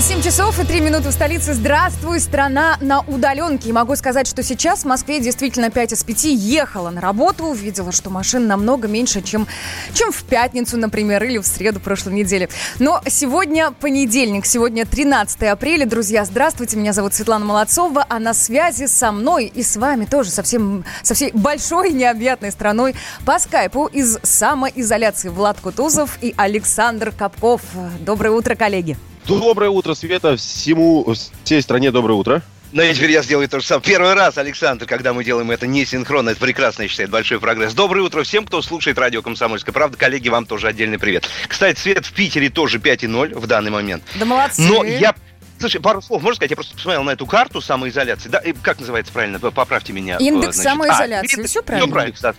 7 часов и 3 минуты в столице. Здравствуй, страна на удаленке. И могу сказать, что сейчас в Москве действительно 5 из 5 ехала на работу. Увидела, что машин намного меньше, чем, чем в пятницу, например, или в среду прошлой недели. Но сегодня понедельник, сегодня 13 апреля. Друзья, здравствуйте, меня зовут Светлана Молодцова, а на связи со мной и с вами тоже со, всем, со всей большой необъятной страной по скайпу из самоизоляции Влад Кутузов и Александр Капков. Доброе утро, коллеги. Доброе утро, Света. Всему, всей стране доброе утро. Ну и теперь я сделаю то же самое. Первый раз, Александр, когда мы делаем это не синхронно, это прекрасно, я считаю, большой прогресс. Доброе утро всем, кто слушает радио «Комсомольская правда». Коллеги, вам тоже отдельный привет. Кстати, Свет в Питере тоже 5,0 в данный момент. Да молодцы. Но я Слушай, пару слов, можно сказать? Я просто посмотрел на эту карту самоизоляции. Да, как называется правильно? Поправьте меня. Индекс значит. самоизоляции. А, Все правильно. Все правильно, кстати.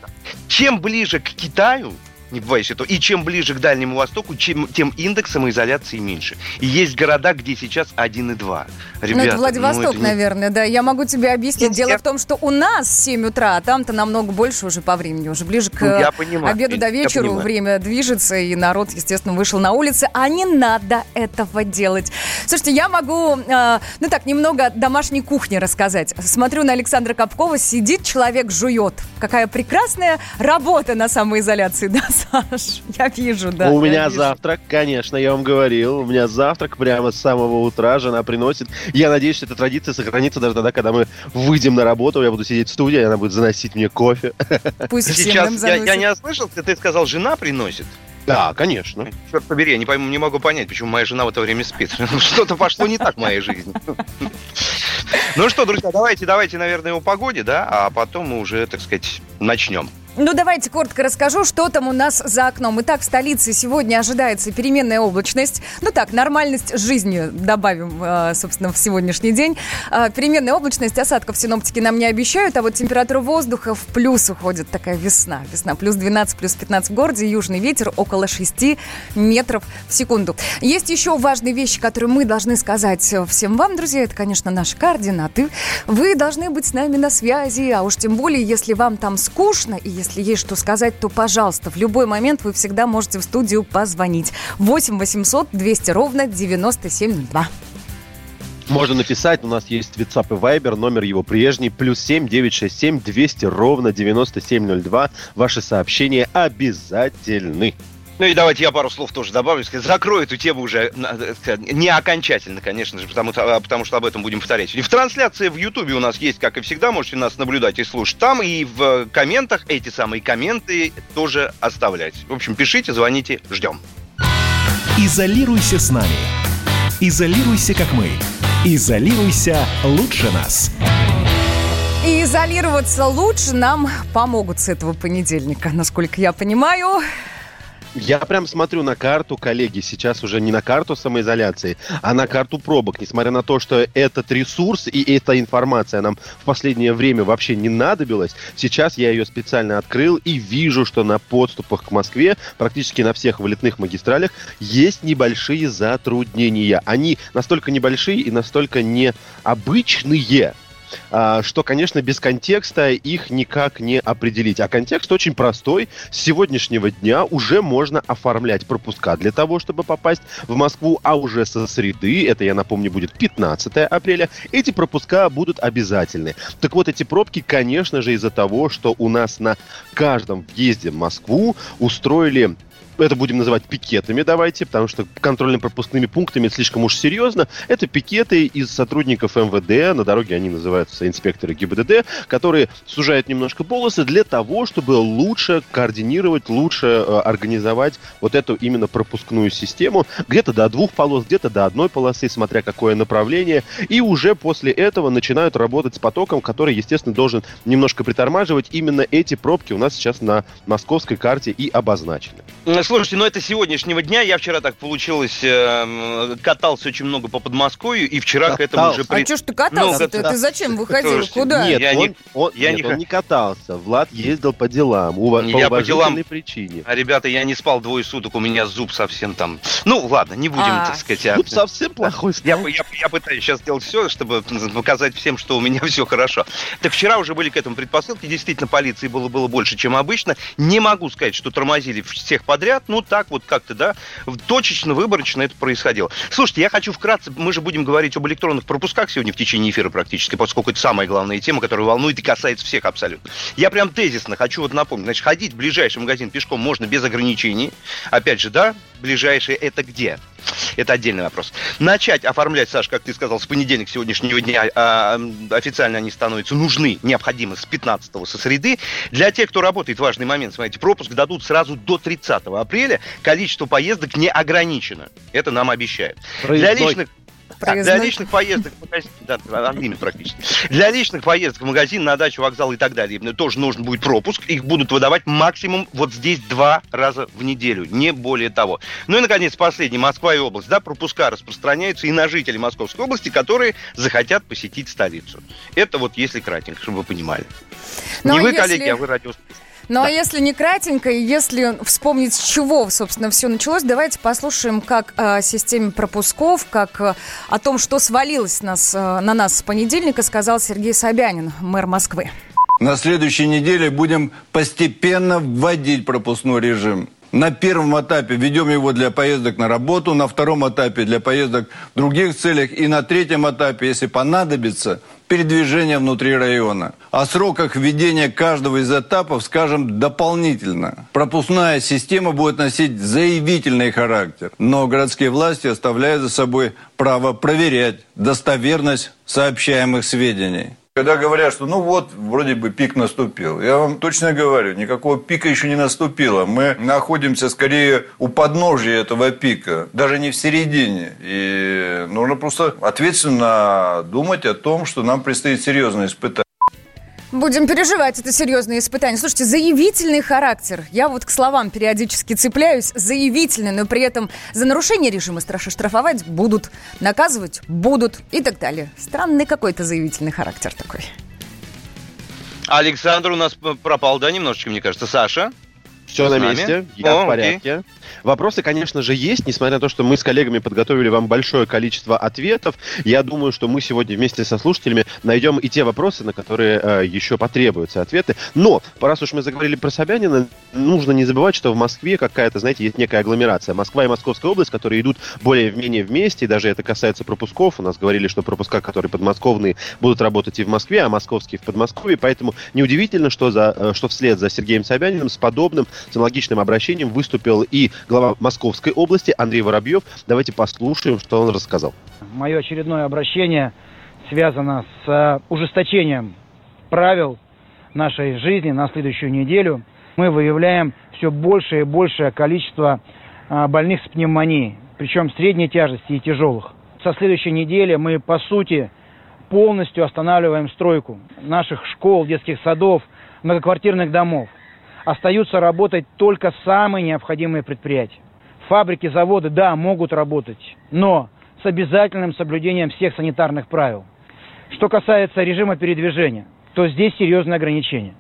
Чем ближе к Китаю, не бывает этого. И чем ближе к Дальнему Востоку, чем, тем индекс самоизоляции меньше. И есть города, где сейчас 1,2. Ребята, ну, это Владивосток, ну, это наверное, да. Я могу тебе объяснить. Нет, Дело я... в том, что у нас 7 утра, а там-то намного больше уже по времени. Уже ближе к ну, я понимаю, обеду до вечера время движется, и народ, естественно, вышел на улицы. А не надо этого делать. Слушайте, я могу, э, ну так, немного домашней кухни рассказать. Смотрю на Александра Капкова, сидит человек, жует. Какая прекрасная работа на самоизоляции, да, Саш? Я вижу, да. У меня вижу. завтрак, конечно, я вам говорил. У меня завтрак прямо с самого утра жена приносит. Я надеюсь, что эта традиция сохранится даже тогда, когда мы выйдем на работу, я буду сидеть в студии, и она будет заносить мне кофе. Пусть Сейчас я, я не ослышал, ты сказал, жена приносит. Да, конечно. Черт побери, я не, пойму, не могу понять, почему моя жена в это время спит. Что-то пошло не так в моей жизни. Ну что, друзья, давайте, давайте, наверное, о погоде, да, а потом мы уже, так сказать, начнем. Ну, давайте коротко расскажу, что там у нас за окном. Итак, в столице сегодня ожидается переменная облачность. Ну так, нормальность жизни добавим, э, собственно, в сегодняшний день. Э, переменная облачность, осадков синоптики нам не обещают, а вот температура воздуха в плюс уходит. Такая весна. Весна плюс 12, плюс 15 в городе. Южный ветер около 6 метров в секунду. Есть еще важные вещи, которые мы должны сказать всем вам, друзья. Это, конечно, наши координаты. Вы должны быть с нами на связи, а уж тем более, если вам там скучно и если есть что сказать, то, пожалуйста, в любой момент вы всегда можете в студию позвонить. 8 800 200 ровно 9702. Можно написать, у нас есть WhatsApp и Viber, номер его прежний, плюс 7 967 200 ровно 9702. Ваши сообщения обязательны. Ну и давайте я пару слов тоже добавлю. Закрою эту тему уже не окончательно, конечно же, потому, а, потому что об этом будем повторять. И в трансляции в Ютубе у нас есть, как и всегда, можете нас наблюдать и слушать там. И в комментах эти самые комменты тоже оставлять. В общем, пишите, звоните, ждем. Изолируйся с нами. Изолируйся, как мы. Изолируйся лучше нас. И изолироваться лучше нам помогут с этого понедельника, насколько я понимаю. Я прям смотрю на карту, коллеги, сейчас уже не на карту самоизоляции, а на карту пробок. Несмотря на то, что этот ресурс и эта информация нам в последнее время вообще не надобилась, сейчас я ее специально открыл и вижу, что на подступах к Москве, практически на всех вылетных магистралях, есть небольшие затруднения. Они настолько небольшие и настолько необычные, что, конечно, без контекста их никак не определить. А контекст очень простой. С сегодняшнего дня уже можно оформлять пропуска для того, чтобы попасть в Москву, а уже со среды, это, я напомню, будет 15 апреля, эти пропуска будут обязательны. Так вот, эти пробки, конечно же, из-за того, что у нас на каждом въезде в Москву устроили это будем называть пикетами, давайте, потому что контрольно-пропускными пунктами слишком уж серьезно. Это пикеты из сотрудников МВД, на дороге они называются инспекторы ГИБДД, которые сужают немножко полосы для того, чтобы лучше координировать, лучше э, организовать вот эту именно пропускную систему. Где-то до двух полос, где-то до одной полосы, смотря какое направление. И уже после этого начинают работать с потоком, который, естественно, должен немножко притормаживать. Именно эти пробки у нас сейчас на московской карте и обозначены. Слушайте, ну это сегодняшнего дня. Я вчера так получилось, э, катался очень много по Подмосковью, и вчера Катался. к этому уже... А что ж ты катался? Ну, ты, ты зачем выходил? Слушайте, Куда? Нет, Я он, не- он- я нет, не он не катался. Влад ездил по делам. По Я по делам- уважительной причине. А, ребята, я не спал двое суток, у меня зуб совсем там... Ну, ладно, не будем, А. так сказать... а- Зуб совсем плохой. Я, я, я пытаюсь сейчас сделать все, чтобы показать всем, что у меня все хорошо. Так вчера уже были к этому предпосылки. Действительно, полиции было, было больше, чем обычно. Не могу сказать, что тормозили всех подряд. Ну, так вот как-то, да, точечно, выборочно это происходило. Слушайте, я хочу вкратце, мы же будем говорить об электронных пропусках сегодня в течение эфира практически, поскольку это самая главная тема, которая волнует и касается всех абсолютно. Я прям тезисно хочу вот напомнить. Значит, ходить в ближайший магазин пешком можно без ограничений. Опять же, да, ближайший это где? Это отдельный вопрос. Начать оформлять, Саш, как ты сказал, с понедельника сегодняшнего дня а, официально они становятся нужны, необходимы с 15 со среды. Для тех, кто работает, важный момент, смотрите, пропуск дадут сразу до 30 апреля. Количество поездок не ограничено. Это нам обещают. Для Проездной. личных да, для Проездной. личных поездок в магазин, да, одними практически. Для личных поездок в магазин, на дачу, вокзал и так далее тоже нужен будет пропуск. Их будут выдавать максимум вот здесь два раза в неделю, не более того. Ну и, наконец, последний, Москва и область. Да, пропуска распространяются и на жителей Московской области, которые захотят посетить столицу. Это вот если кратенько, чтобы вы понимали. Ну, не а вы, если- коллеги, а вы радио. Ну а если не кратенько, и если вспомнить, с чего, собственно, все началось, давайте послушаем, как о системе пропусков, как э, о том, что свалилось нас, э, на нас с понедельника, сказал Сергей Собянин, мэр Москвы. На следующей неделе будем постепенно вводить пропускной режим. На первом этапе введем его для поездок на работу, на втором этапе для поездок в других целях и на третьем этапе, если понадобится, передвижение внутри района. О сроках введения каждого из этапов скажем дополнительно. Пропускная система будет носить заявительный характер, но городские власти оставляют за собой право проверять достоверность сообщаемых сведений. Когда говорят, что ну вот, вроде бы пик наступил, я вам точно говорю, никакого пика еще не наступило. Мы находимся скорее у подножия этого пика, даже не в середине. И нужно просто ответственно думать о том, что нам предстоит серьезное испытание. Будем переживать это серьезное испытание. Слушайте, заявительный характер. Я вот к словам периодически цепляюсь. Заявительный, но при этом за нарушение режима страшно штрафовать будут, наказывать будут и так далее. Странный какой-то заявительный характер такой. Александр у нас пропал, да, немножечко, мне кажется. Саша? Все на месте, я О, в порядке. Вопросы, конечно же, есть, несмотря на то, что мы с коллегами подготовили вам большое количество ответов. Я думаю, что мы сегодня вместе со слушателями найдем и те вопросы, на которые э, еще потребуются ответы. Но, раз уж мы заговорили про Собянина, нужно не забывать, что в Москве какая-то, знаете, есть некая агломерация. Москва и Московская область, которые идут более-менее вместе, и даже это касается пропусков. У нас говорили, что пропуска, которые подмосковные, будут работать и в Москве, а московские в Подмосковье. Поэтому неудивительно, что, за, э, что вслед за Сергеем Собяниным с подобным, с аналогичным обращением выступил и глава Московской области Андрей Воробьев. Давайте послушаем, что он рассказал. Мое очередное обращение связано с э, ужесточением правил нашей жизни на следующую неделю. Мы выявляем все большее и большее количество э, больных с пневмонией, причем средней тяжести и тяжелых. Со следующей недели мы, по сути, полностью останавливаем стройку наших школ, детских садов, многоквартирных домов. Остаются работать только самые необходимые предприятия. Фабрики, заводы, да, могут работать, но с обязательным соблюдением всех санитарных правил. Что касается режима передвижения, то здесь серьезные ограничения.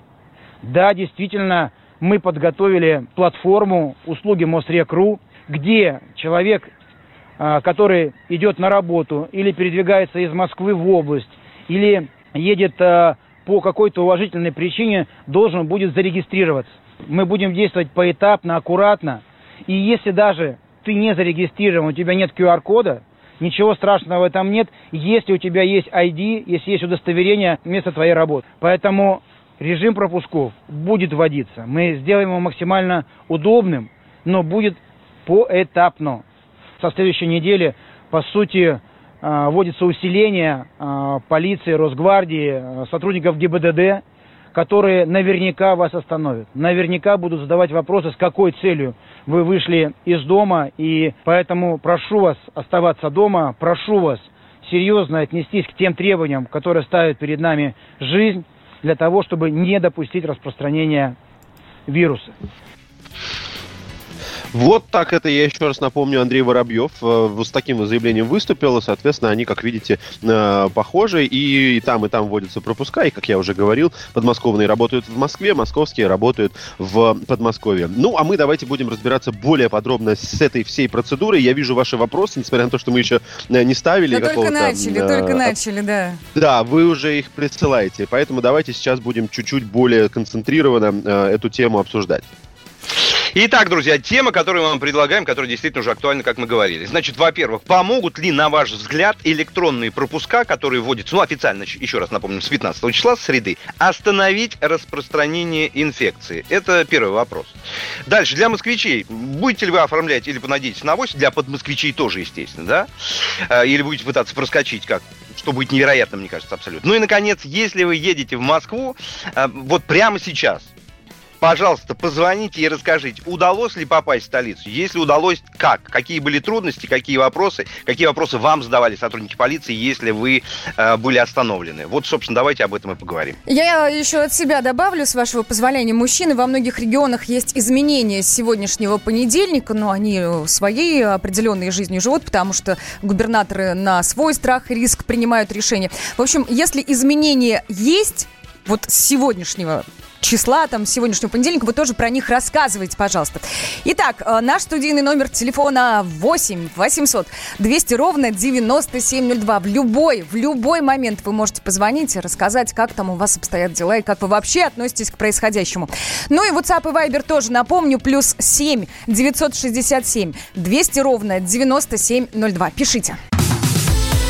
Да, действительно, мы подготовили платформу услуги Мосрек.ру, где человек, а, который идет на работу или передвигается из Москвы в область, или едет а, по какой-то уважительной причине, должен будет зарегистрироваться. Мы будем действовать поэтапно, аккуратно. И если даже ты не зарегистрирован, у тебя нет QR-кода, ничего страшного в этом нет, если у тебя есть ID, если есть удостоверение места твоей работы. Поэтому режим пропусков будет вводиться. Мы сделаем его максимально удобным, но будет поэтапно. Со следующей недели, по сути, вводится усиление а, полиции, Росгвардии, а, сотрудников ГИБДД, которые наверняка вас остановят. Наверняка будут задавать вопросы, с какой целью вы вышли из дома. И поэтому прошу вас оставаться дома, прошу вас серьезно отнестись к тем требованиям, которые ставит перед нами жизнь, для того, чтобы не допустить распространения вируса. Вот так это, я еще раз напомню, Андрей Воробьев э, с таким заявлением выступил, соответственно, они, как видите, э, похожи, и там, и там вводятся пропуска, и, как я уже говорил, подмосковные работают в Москве, московские работают в Подмосковье. Ну, а мы давайте будем разбираться более подробно с этой всей процедурой. Я вижу ваши вопросы, несмотря на то, что мы еще э, не ставили да только начали, э, только начали, да. Да, вы уже их присылаете, поэтому давайте сейчас будем чуть-чуть более концентрированно э, эту тему обсуждать. Итак, друзья, тема, которую мы вам предлагаем, которая действительно уже актуальна, как мы говорили. Значит, во-первых, помогут ли, на ваш взгляд, электронные пропуска, которые вводятся, ну, официально, еще раз напомню, с 15 числа, с среды, остановить распространение инфекции? Это первый вопрос. Дальше, для москвичей, будете ли вы оформлять или понадеетесь на авось, для подмосквичей тоже, естественно, да? А, или будете пытаться проскочить как что будет невероятно, мне кажется, абсолютно. Ну и, наконец, если вы едете в Москву, а, вот прямо сейчас, пожалуйста, позвоните и расскажите, удалось ли попасть в столицу? Если удалось, как? Какие были трудности, какие вопросы? Какие вопросы вам задавали сотрудники полиции, если вы э, были остановлены? Вот, собственно, давайте об этом и поговорим. Я еще от себя добавлю, с вашего позволения, мужчины, во многих регионах есть изменения с сегодняшнего понедельника, но они своей определенной жизнью живут, потому что губернаторы на свой страх и риск принимают решения. В общем, если изменения есть, вот с сегодняшнего числа, там, сегодняшнего понедельника, вы тоже про них рассказывайте, пожалуйста. Итак, э, наш студийный номер телефона 8 800 200 ровно 9702. В любой, в любой момент вы можете позвонить и рассказать, как там у вас обстоят дела и как вы вообще относитесь к происходящему. Ну и WhatsApp и Viber тоже напомню, плюс 7 967 200 ровно 9702. Пишите.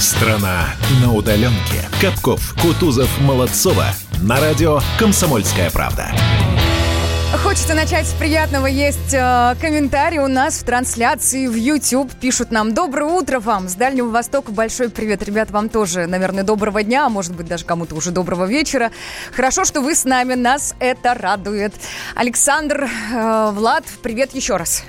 Страна на удаленке. Капков, Кутузов, Молодцова. На радио «Комсомольская правда». Хочется начать с приятного. Есть э, комментарий у нас в трансляции в YouTube. Пишут нам «Доброе утро вам!» С Дальнего Востока большой привет. Ребят, вам тоже, наверное, доброго дня, а может быть, даже кому-то уже доброго вечера. Хорошо, что вы с нами, нас это радует. Александр, э, Влад, привет еще раз.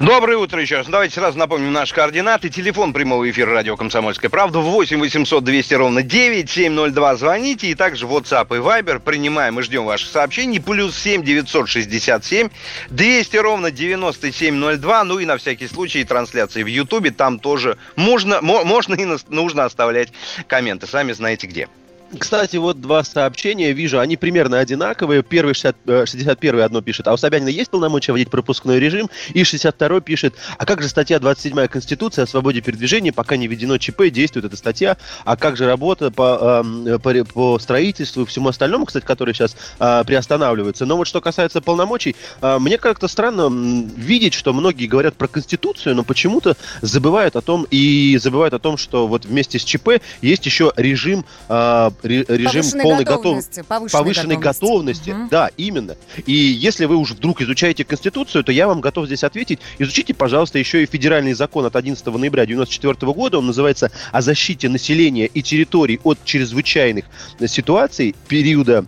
Доброе утро еще раз. Давайте сразу напомним наши координаты. Телефон прямого эфира радио «Комсомольская правда» 8 800 200 ровно 9702. Звоните. И также WhatsApp и Viber. Принимаем и ждем ваших сообщений. Плюс 7 967 200 ровно 9702. Ну и на всякий случай трансляции в Ютубе. Там тоже можно, можно и нужно оставлять комменты. Сами знаете где. Кстати, вот два сообщения вижу, они примерно одинаковые. Первый 60, 61 одно пишет, а у Собянина есть полномочия вводить пропускной режим? И 62 пишет, а как же статья 27 Конституции о свободе передвижения, пока не введено ЧП, действует эта статья, а как же работа по, э, по, по строительству и всему остальному, кстати, который сейчас э, приостанавливается. Но вот что касается полномочий, э, мне как-то странно видеть, что многие говорят про Конституцию, но почему-то забывают о том и забывают о том, что вот вместе с ЧП есть еще режим э, режим повышенной полной готовности. Готов... Повышенной, повышенной готовности. готовности. Угу. Да, именно. И если вы уже вдруг изучаете Конституцию, то я вам готов здесь ответить. Изучите, пожалуйста, еще и федеральный закон от 11 ноября 1994 года. Он называется «О защите населения и территорий от чрезвычайных ситуаций периода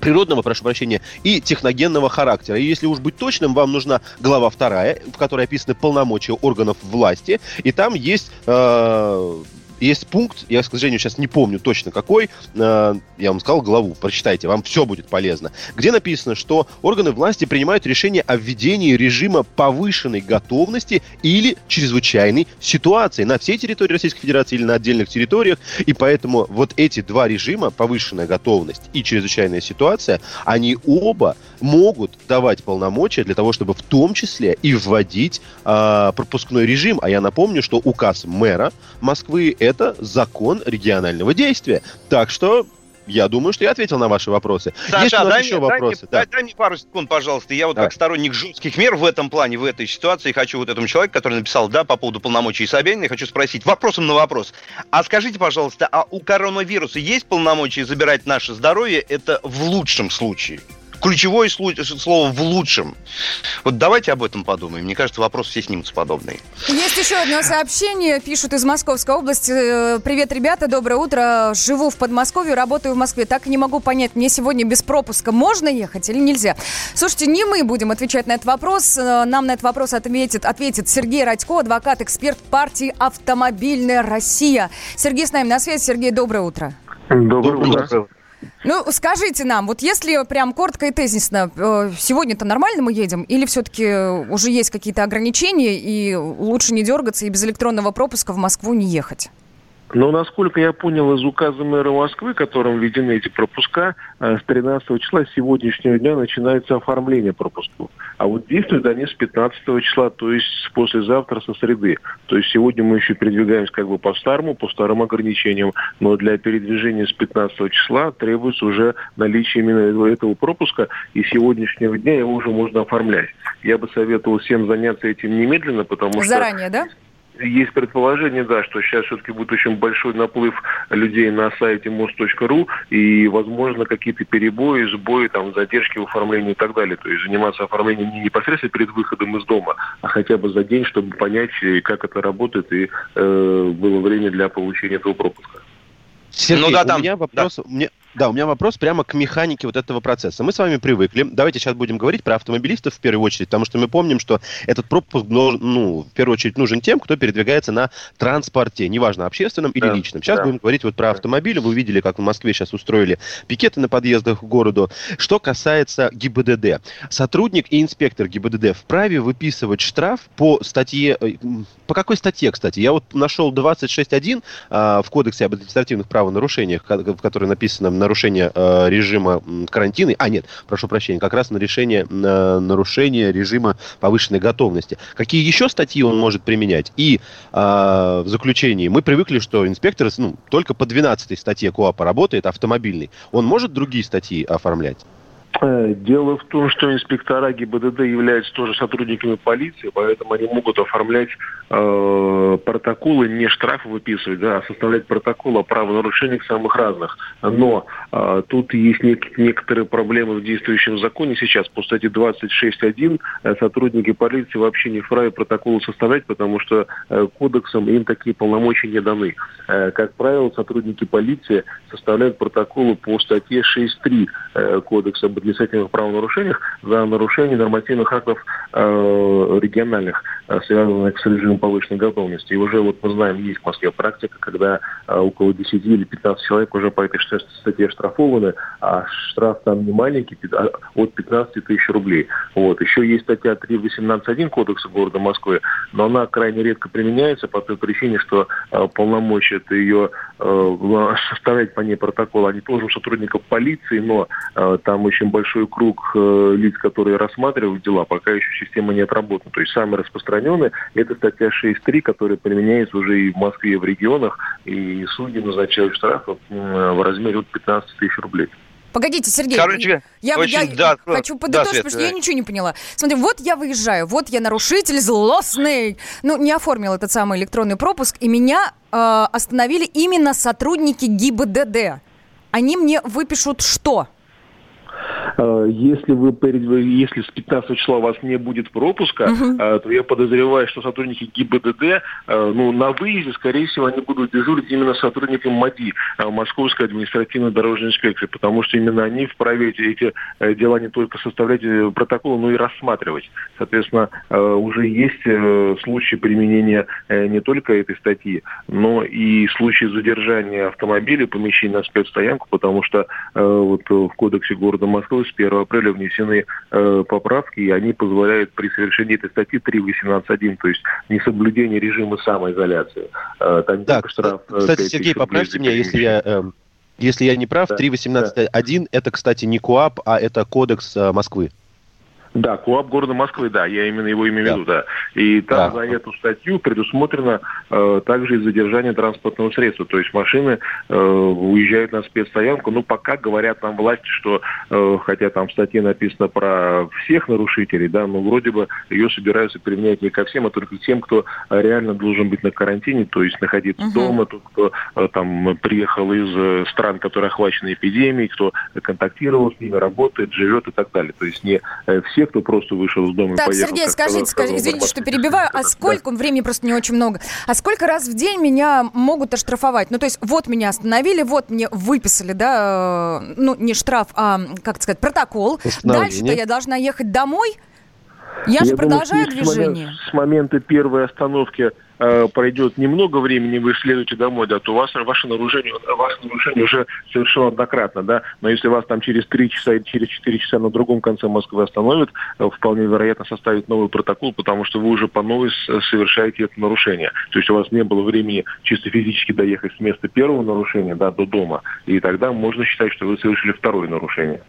природного, прошу прощения, и техногенного характера. И если уж быть точным, вам нужна глава вторая, в которой описаны полномочия органов власти, и там есть э, есть пункт, я, к сожалению, сейчас не помню точно какой, э, я вам сказал главу, прочитайте, вам все будет полезно, где написано, что органы власти принимают решение о введении режима повышенной готовности или чрезвычайной ситуации на всей территории Российской Федерации или на отдельных территориях, и поэтому вот эти два режима, повышенная готовность и чрезвычайная ситуация, они оба могут давать полномочия для того, чтобы в том числе и вводить э, пропускной режим. А я напомню, что указ мэра Москвы это закон регионального действия. Так что я думаю, что я ответил на ваши вопросы. Саша, Есть у нас дай еще мне, вопросы. Дай, да. дай, дай мне пару секунд, пожалуйста. Я вот Давай. как сторонник жестких мер в этом плане, в этой ситуации, хочу вот этому человеку, который написал, да, по поводу полномочий Собянина, хочу спросить вопросом на вопрос. А скажите, пожалуйста, а у коронавируса есть полномочия забирать наше здоровье? Это в лучшем случае. Ключевое слово в лучшем. Вот давайте об этом подумаем. Мне кажется, вопрос все снимутся подобный. Есть еще одно сообщение. Пишут из Московской области. Э, Привет, ребята, доброе утро. Живу в Подмосковье, работаю в Москве. Так и не могу понять, мне сегодня без пропуска можно ехать или нельзя? Слушайте, не мы будем отвечать на этот вопрос. Э, нам на этот вопрос ответит, ответит Сергей Радько, адвокат, эксперт партии «Автомобильная Россия». Сергей с нами на связи. Сергей, доброе утро. Доброе утро. Ну, скажите нам, вот если прям коротко и тезисно, э, сегодня-то нормально мы едем? Или все-таки уже есть какие-то ограничения, и лучше не дергаться и без электронного пропуска в Москву не ехать? Но, насколько я понял из указа мэра Москвы, которым введены эти пропуска, э, с 13 числа сегодняшнего дня начинается оформление пропусков. А вот действуют они с 15 числа, то есть послезавтра со среды. То есть сегодня мы еще передвигаемся как бы по старому, по старым ограничениям, но для передвижения с 15 числа требуется уже наличие именно этого пропуска, и сегодняшнего дня его уже можно оформлять. Я бы советовал всем заняться этим немедленно, потому Заранее, что... Заранее, да? Есть предположение, да, что сейчас все-таки будет очень большой наплыв людей на сайте мост.ру и, возможно, какие-то перебои, сбои, там, задержки в оформлении и так далее. То есть заниматься оформлением не непосредственно перед выходом из дома, а хотя бы за день, чтобы понять, как это работает, и э, было время для получения этого пропуска. Сергей, ну, да, там, у меня вопрос, да. Мне, да, у меня вопрос прямо к механике вот этого процесса. Мы с вами привыкли. Давайте сейчас будем говорить про автомобилистов в первую очередь, потому что мы помним, что этот пропуск, ну, в первую очередь нужен тем, кто передвигается на транспорте, неважно, общественном или да, личном. Сейчас да. будем говорить вот про автомобили. Вы видели, как в Москве сейчас устроили пикеты на подъездах к городу. Что касается ГИБДД. Сотрудник и инспектор ГИБДД вправе выписывать штраф по статье... Э, по какой статье, кстати? Я вот нашел 26.1 а, в Кодексе об административных правонарушениях, в которой написано нарушение э, режима карантина, а нет, прошу прощения, как раз на решение э, нарушения режима повышенной готовности. Какие еще статьи он может применять? И э, в заключении мы привыкли, что инспектор ну, только по 12 статье КОАПа работает, автомобильный. Он может другие статьи оформлять? Э, дело в том, что инспектора ГИБДД являются тоже сотрудниками полиции, поэтому они могут оформлять э, протоколы, не штрафы выписывать, да, а составлять протоколы о правонарушениях самых разных. Но э, тут есть нек- некоторые проблемы в действующем законе сейчас. По статье 26.1 э, сотрудники полиции вообще не вправе протоколы составлять, потому что э, кодексом им такие полномочия не даны. Э, как правило, сотрудники полиции составляют протоколы по статье 6.3 э, Кодекса об административных правонарушениях за нарушение нормативных актов э, региональных, э, связанных с режимом повышенной готовности. И уже вот мы знаем, есть в Москве практика, когда э, около 10 или 15 человек уже по этой статье штрафованы, а штраф там не маленький, а от 15 тысяч рублей. Вот. Еще есть статья 3.18.1 Кодекса города Москвы, но она крайне редко применяется по той причине, что э, полномочия ее э, составлять по ней протокол, они тоже у сотрудников полиции, но э, там очень большой круг э, лиц, которые рассматривают дела, пока еще система не отработана. То есть самый распространенный это статья 6.3, которая применяется уже и в Москве, и в регионах, и судьи назначают штрафы э, в размере от 15 тысяч рублей. Погодите, Сергей, Короче, я, очень, я да, хочу подытожить, да, потому что я ничего не поняла. Смотри, вот я выезжаю, вот я нарушитель злостный, ну, не оформил этот самый электронный пропуск, и меня э, остановили именно сотрудники ГИБДД. Они мне выпишут что? Э, если вы если с 15 числа у вас не будет пропуска, uh-huh. то я подозреваю, что сотрудники ГИБДД, э, ну, на выезде, скорее всего, они будут дежурить именно сотрудникам МАДИ, Московской административной дорожной инспекции, потому что именно они вправе эти, эти дела не только составлять протоколы, но и рассматривать. Соответственно, уже есть случаи применения не только этой статьи, но и случаи задержания автомобиля, помещения на спецстоянку, потому что вот в кодексе города Москвы с 1 апреля внесены э, поправки, и они позволяют при совершении этой статьи 3.18.1, то есть несоблюдение режима самоизоляции. Э, там да, штраф, э, кстати, Сергей, поправьте меня, если я... Э, если я не прав, да, 3.18.1 да. это, кстати, не КОАП, а это кодекс э, Москвы. Да, КОАП города Москвы, да, я именно его имею в виду, да. И там Да. за эту статью предусмотрено э, также и задержание транспортного средства. То есть машины э, уезжают на спецстоянку. Ну, пока говорят нам власти, что, э, хотя там в статье написано про всех нарушителей, да, но вроде бы ее собираются применять не ко всем, а только к тем, кто реально должен быть на карантине, то есть находиться Мгм. дома, тот, кто э, там приехал из э, стран, которые охвачены эпидемией, кто контактировал с ними, работает, живет и так далее. То есть не э, все, кто просто вышел из дома и Так, поехал. Сергей, скажите, сказал- скажите, извините, что перебиваю, а Да. сколько, времени просто не очень много, а сколько раз в день меня могут оштрафовать? Ну, то есть, вот меня остановили, вот мне выписали, да, э, ну, не штраф, а, как сказать, протокол. Дальше-то я должна ехать домой? Я, же думаю, продолжаю если с момент- движение. С момента первой остановки э, пройдет немного времени, вы следуете домой, да, то у вас ваше нарушение, ваше нарушение уже совершено однократно, да. Но если вас там через 3 часа или через 4 часа на другом конце Москвы остановят, э, вполне вероятно составить новый протокол, потому что вы уже по новой совершаете это нарушение. То есть у вас не было времени чисто физически доехать с места первого нарушения, да, до дома. И тогда можно считать, что вы совершили второе нарушение.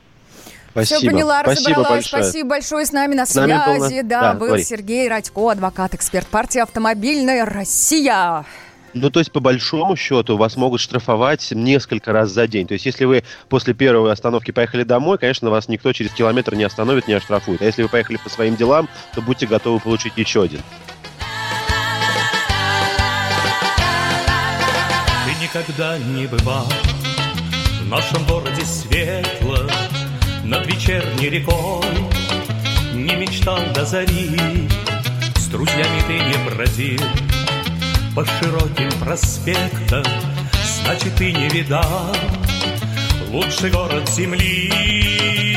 Спасибо. Все поняла, Спасибо разобралась. большое. Спасибо большое. С нами на С нами был связи, на- да, да, был говори. Сергей Радько, адвокат, эксперт партии «Автомобильная Россия». Ну, то есть, по большому счету, вас могут штрафовать несколько раз за день. То есть, если вы после первой остановки поехали домой, конечно, вас никто через километр не остановит, не оштрафует. А если вы поехали по своим делам, то будьте готовы получить еще один. Ты никогда не бывал В нашем городе светло Над вечерней рекой. Не мечтал до зари С друзьями ты не бродил. По широким проспектам Значит, ты не видал Лучший город земли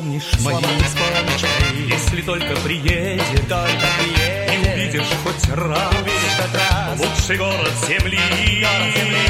вспомнишь мои Если только приедешь. И увидишь хоть раз Лучший город земли. Песня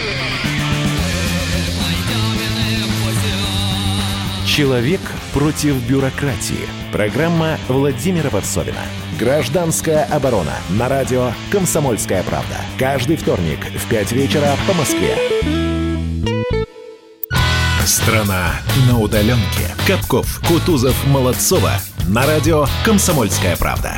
Человек против бюрократии. Программа Владимира Варсовина. «Гражданская оборона» на радио «Комсомольская правда». Каждый вторник в 5 вечера по Москве. Страна на удаленке. Капков, Кутузов, Молодцова. На радио «Комсомольская правда».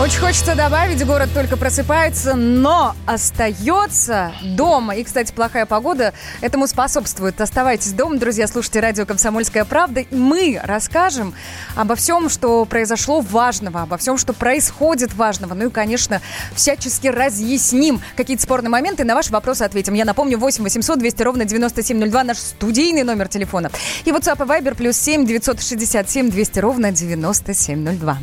Очень хочется добавить, город только просыпается, но остается дома. И, кстати, плохая погода этому способствует. Оставайтесь дома, друзья, слушайте радио «Комсомольская правда». И мы расскажем обо всем, что произошло важного, обо всем, что происходит важного. Ну и, конечно, всячески разъясним какие-то спорные моменты. На ваши вопросы ответим. Я напомню, 8 800 200 ровно 9702 наш студийный номер телефона. И WhatsApp и Viber плюс 7 967 200 ровно 9702.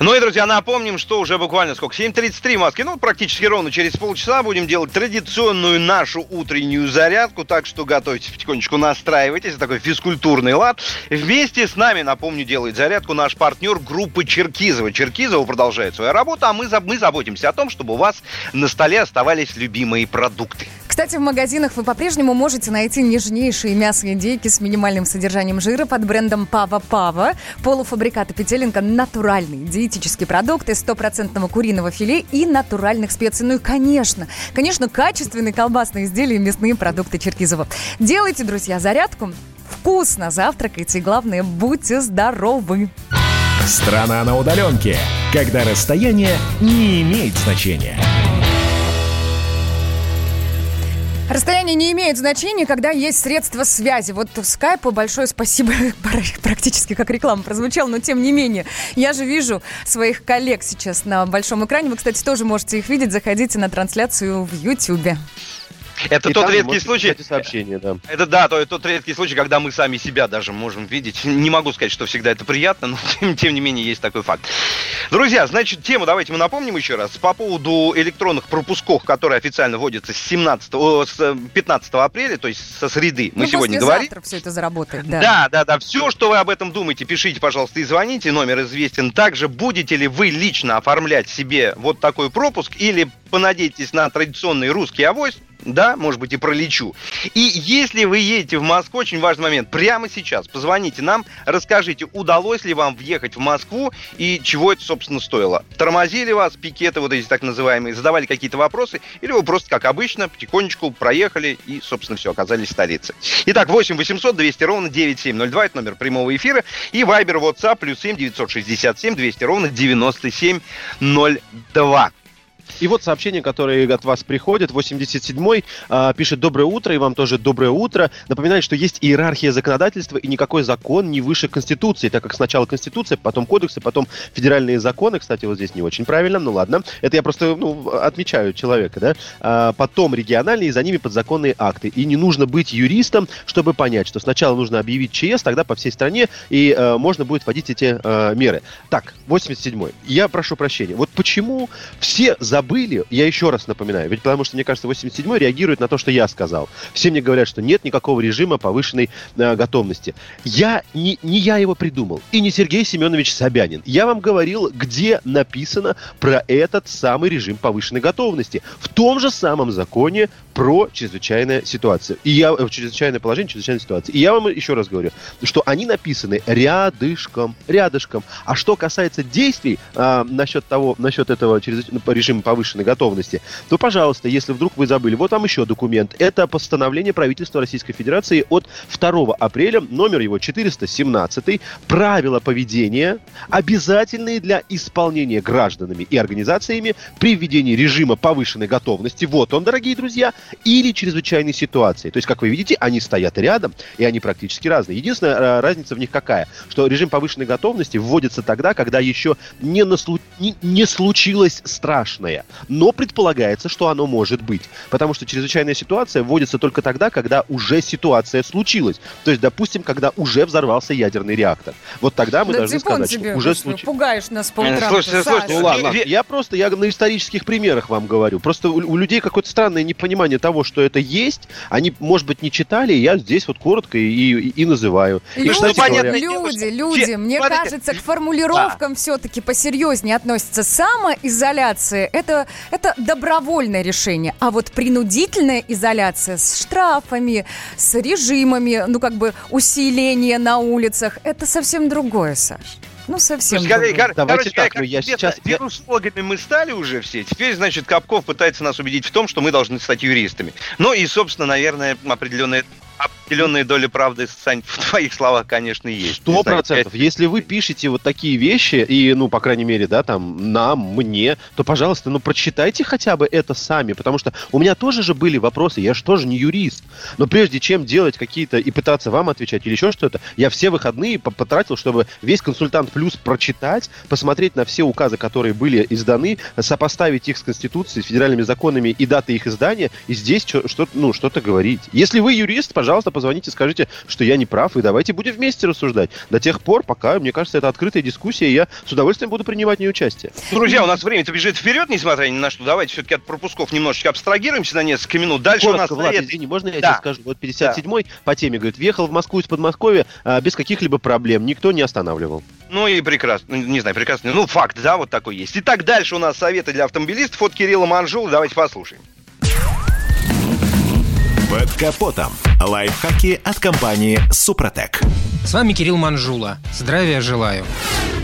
Ну и, друзья, напомним, что уже буквально сколько? 7.33 в Москве. Ну, практически ровно через полчаса будем делать традиционную нашу утреннюю зарядку. Так что готовьтесь потихонечку, настраивайтесь. Такой физкультурный лад. Вместе с нами, напомню, делает зарядку наш партнер группы Черкизова. Черкизова продолжает свою работу, а мы, мы заботимся о том, чтобы у вас на столе оставались любимые продукты. Кстати, в магазинах вы по-прежнему можете найти нежнейшие мясо-индейки с минимальным содержанием жира под брендом Пава Пава. Полуфабрикаты Петеленко – натуральные диетические продукты, стопроцентного куриного филе и натуральных специй. Ну и, конечно, конечно, качественные колбасные изделия и мясные продукты Черкизова. Делайте, друзья, зарядку. Вкусно завтракайте и, главное, будьте здоровы. Страна на удаленке. Когда расстояние не имеет значения. Расстояние не имеет значения, когда есть средства связи. Вот скайпу большое спасибо, практически как реклама прозвучала, но тем не менее. Я же вижу своих коллег сейчас на большом экране. Вы, кстати, тоже можете их видеть. Заходите на трансляцию в Ютьюбе. Это И тот там редкий случай. писать сообщения, да. Это да, то, тот редкий случай, когда мы сами себя даже можем видеть. Не могу сказать, что всегда это приятно, но тем, тем не менее есть такой факт. Друзья, значит, тему давайте мы напомним еще раз. По поводу электронных пропусков, которые официально вводятся с 17, о, с 15 апреля, то есть со среды, мы Ну, сегодня говорим. все это заработает, да. Да, да, да. Все, что вы об этом думаете, пишите, пожалуйста, и звоните. Номер известен. Также будете ли вы лично оформлять себе вот такой пропуск или понадейтесь на традиционный русский авось, да, может быть, и пролечу. И если вы едете в Москву, очень важный момент, прямо сейчас позвоните нам, расскажите, удалось ли вам въехать в Москву и чего это, собственно, стоило. Тормозили вас пикеты вот эти так называемые, задавали какие-то вопросы, или вы просто, как обычно, потихонечку проехали и, собственно, все, оказались в столице. Итак, 8 800 200 ровно 9702, это номер прямого эфира, и Viber, WhatsApp, плюс 7 967 200 ровно 9702. И вот сообщение, которое от вас приходит. 87-й а, пишет «Доброе утро», и вам тоже «Доброе утро». Напоминает, что есть иерархия законодательства, и никакой закон не выше Конституции, так как сначала Конституция, потом кодексы, потом федеральные законы. Кстати, вот здесь не очень правильно, ну ладно. Это я просто ну, отмечаю человека, да. А, потом региональные, и за ними подзаконные акты. И не нужно быть юристом, чтобы понять, что сначала нужно объявить ЧС, тогда по всей стране, и э, можно будет вводить эти э, меры. Так, 87-й. Я прошу прощения. Вот почему все забыли, я еще раз напоминаю, ведь потому что, мне кажется, 87-й реагирует на то, что я сказал. Все мне говорят, что нет никакого режима повышенной э, готовности. Я, не, не я его придумал, и не Сергей Семенович Собянин. Я вам говорил, где написано про этот самый режим повышенной готовности. В том же самом законе про чрезвычайную ситуацию. И я, э, чрезвычайное положение, чрезвычайная ситуация. И я вам еще раз говорю, что они написаны рядышком, рядышком. А что касается действий а, насчет того, насчет этого чрезвыч- режима повышенной готовности, то, пожалуйста, если вдруг вы забыли, вот вам еще документ. Это постановление правительства Российской Федерации от 2 апреля, номер его 417, правила поведения, обязательные для исполнения гражданами и организациями при введении режима повышенной готовности. Вот он, дорогие друзья, или чрезвычайной ситуации. То есть, как вы видите, они стоят рядом, и они практически разные. Единственная э, разница в них какая? Что режим повышенной готовности вводится тогда, когда еще не, наслу- не, не случилось страшное. Но предполагается, что оно может быть. Потому что чрезвычайная ситуация вводится только тогда, когда уже ситуация случилась. То есть, допустим, когда уже взорвался ядерный реактор. Вот тогда мы да должны сказать, тебе, что уже случилось. пугаешь нас по утрам. слушайте, слушайте, Ну ладно, я просто я на исторических примерах вам говорю. Просто у, у людей какое-то странное непонимание того, что это есть. Они, может быть, не читали, и я здесь вот коротко и, и, и называю. И, Люди, кстати говоря, люди, люди, Все, мне смотрите. кажется, к формулировкам все-таки посерьезнее относится. Самоизоляция это, это добровольное решение, а вот принудительная изоляция с штрафами, с режимами, ну как бы усиление на улицах, это совсем другое, Саш. Ну, совсем. Короче, другое. кор- Давайте короче, так, ну, я известно, сейчас- я- Вирусологами мы стали уже все. Теперь, значит, Капков пытается нас убедить в том, что мы должны стать юристами. Ну и, собственно, наверное, определенная, определенная доля правды, Сань, в твоих словах, конечно, есть. Сто процентов. Если вы пишете вот такие вещи, и, ну, по крайней мере, да, там, нам, мне, то, пожалуйста, ну, прочитайте хотя бы это сами, потому что у меня тоже же были вопросы, я же тоже не юрист. Но прежде чем делать какие-то и пытаться вам отвечать или еще что-то, я все выходные по- потратил, чтобы весь консультант плюс прочитать, посмотреть на все указы, которые были изданы, сопоставить их с Конституцией, с федеральными законами и датой их издания, и здесь что-то, ну, что-то говорить. Если вы юрист, пожалуйста, позвоните, скажите, что я не прав, и давайте будем вместе рассуждать. До тех пор, пока, мне кажется, это открытая дискуссия, и я с удовольствием буду принимать в ней участие. Друзья, у нас время-то бежит вперед, несмотря ни на что. Давайте все-таки от пропусков немножечко абстрагируемся на несколько минут. Дальше у Коротко, нас Влад, совет. извини, можно я Да. тебе скажу? Вот 57-й по теме, говорит, въехал в Москву из Подмосковья а, без каких-либо проблем, никто не останавливал. Ну и прекрасно, не знаю, прекрасно. Ну, факт, да, вот такой есть. Итак, дальше у нас советы для автомобилистов от Кирилла Манжула. Давайте послушаем. Под капотом. Лайфхаки от компании «Супротек». С вами Кирилл Манжула. Здравия желаю.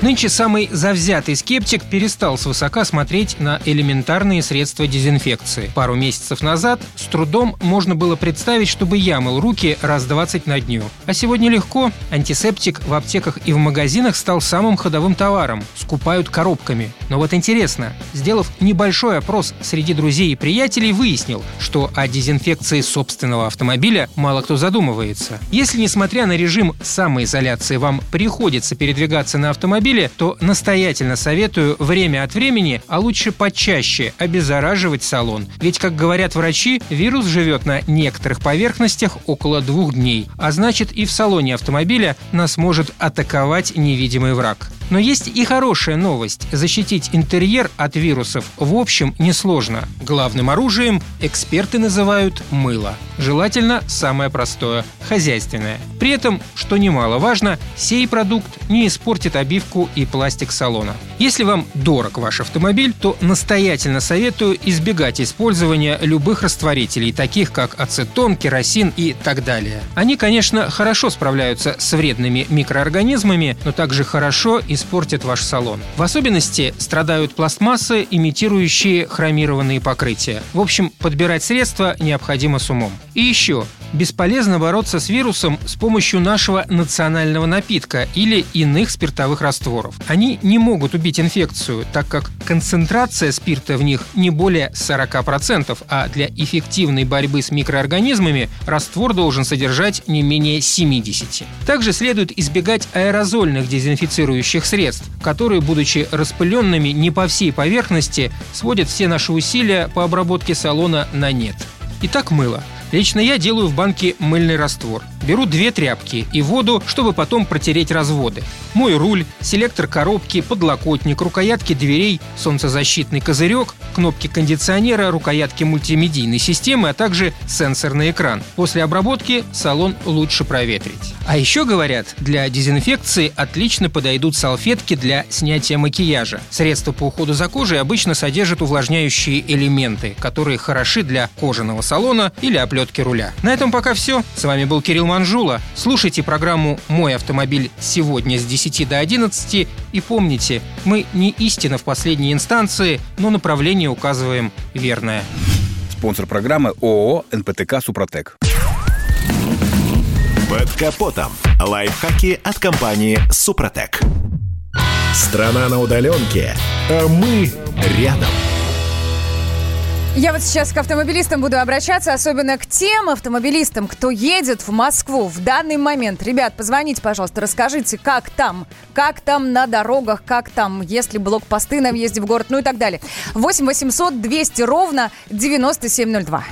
Нынче самый завзятый скептик перестал свысока смотреть на элементарные средства дезинфекции. Пару месяцев назад с трудом можно было представить, чтобы я мыл руки раз 20 на дню. А сегодня легко. Антисептик в аптеках и в магазинах стал самым ходовым товаром. Скупают коробками. Но вот интересно, сделав небольшой опрос среди друзей и приятелей, выяснил, что о дезинфекции собственного автомобиля мало кто задумывается. Если, несмотря на режим самоизоляции, вам приходится передвигаться на автомобиле, то настоятельно советую время от времени, а лучше почаще обеззараживать салон. Ведь, как говорят врачи, вирус живет на некоторых поверхностях около двух дней, а значит и в салоне автомобиля нас может атаковать невидимый враг. Но есть и хорошая новость. Защитить интерьер от вирусов в общем несложно. Главным оружием эксперты называют мыло. Желательно самое простое – хозяйственное. При этом, что немаловажно, сей продукт не испортит обивку и пластик салона. Если вам дорог ваш автомобиль, то настоятельно советую избегать использования любых растворителей, таких как ацетон, керосин и так далее. Они, конечно, хорошо справляются с вредными микроорганизмами, но также хорошо испортят ваш салон. В особенности страдают пластмассы, имитирующие хромированные покрытия. В общем, подбирать средства необходимо с умом. И еще, бесполезно бороться с вирусом с помощью нашего национального напитка или иных спиртовых растворов. Они не могут убить инфекцию, так как концентрация спирта в них не более 40%, а для эффективной борьбы с микроорганизмами раствор должен содержать не менее 70%. Также следует избегать аэрозольных дезинфицирующих средств, которые, будучи распыленными не по всей поверхности, сводят все наши усилия по обработке салона на нет. Итак, мыло. Лично я делаю в банке мыльный раствор. Беру две тряпки и воду, чтобы потом протереть разводы. Мой руль, селектор коробки, подлокотник, рукоятки дверей, солнцезащитный козырек, кнопки кондиционера, рукоятки мультимедийной системы, а также сенсорный экран. После обработки салон лучше проветрить. А еще говорят, для дезинфекции отлично подойдут салфетки для снятия макияжа. Средства по уходу за кожей обычно содержат увлажняющие элементы, которые хороши для кожаного салона или оплетки руля. На этом пока все. С вами был Кирилл Манжула. Слушайте программу «Мой автомобиль» сегодня с 10 до 11 и помните, мы не истина в последней инстанции, но направление указываем верное. Спонсор программы ООО «НПТК Супротек». Под капотом. Лайфхаки от компании «Супротек». Страна на удаленке, а мы рядом. Я вот сейчас к автомобилистам буду обращаться, особенно к тем автомобилистам, кто едет в Москву в данный момент. Ребят, позвоните, пожалуйста, расскажите, как там, как там на дорогах, как там, есть ли блокпосты на въезде в город, ну и так далее. 8 800 200 ровно 9702.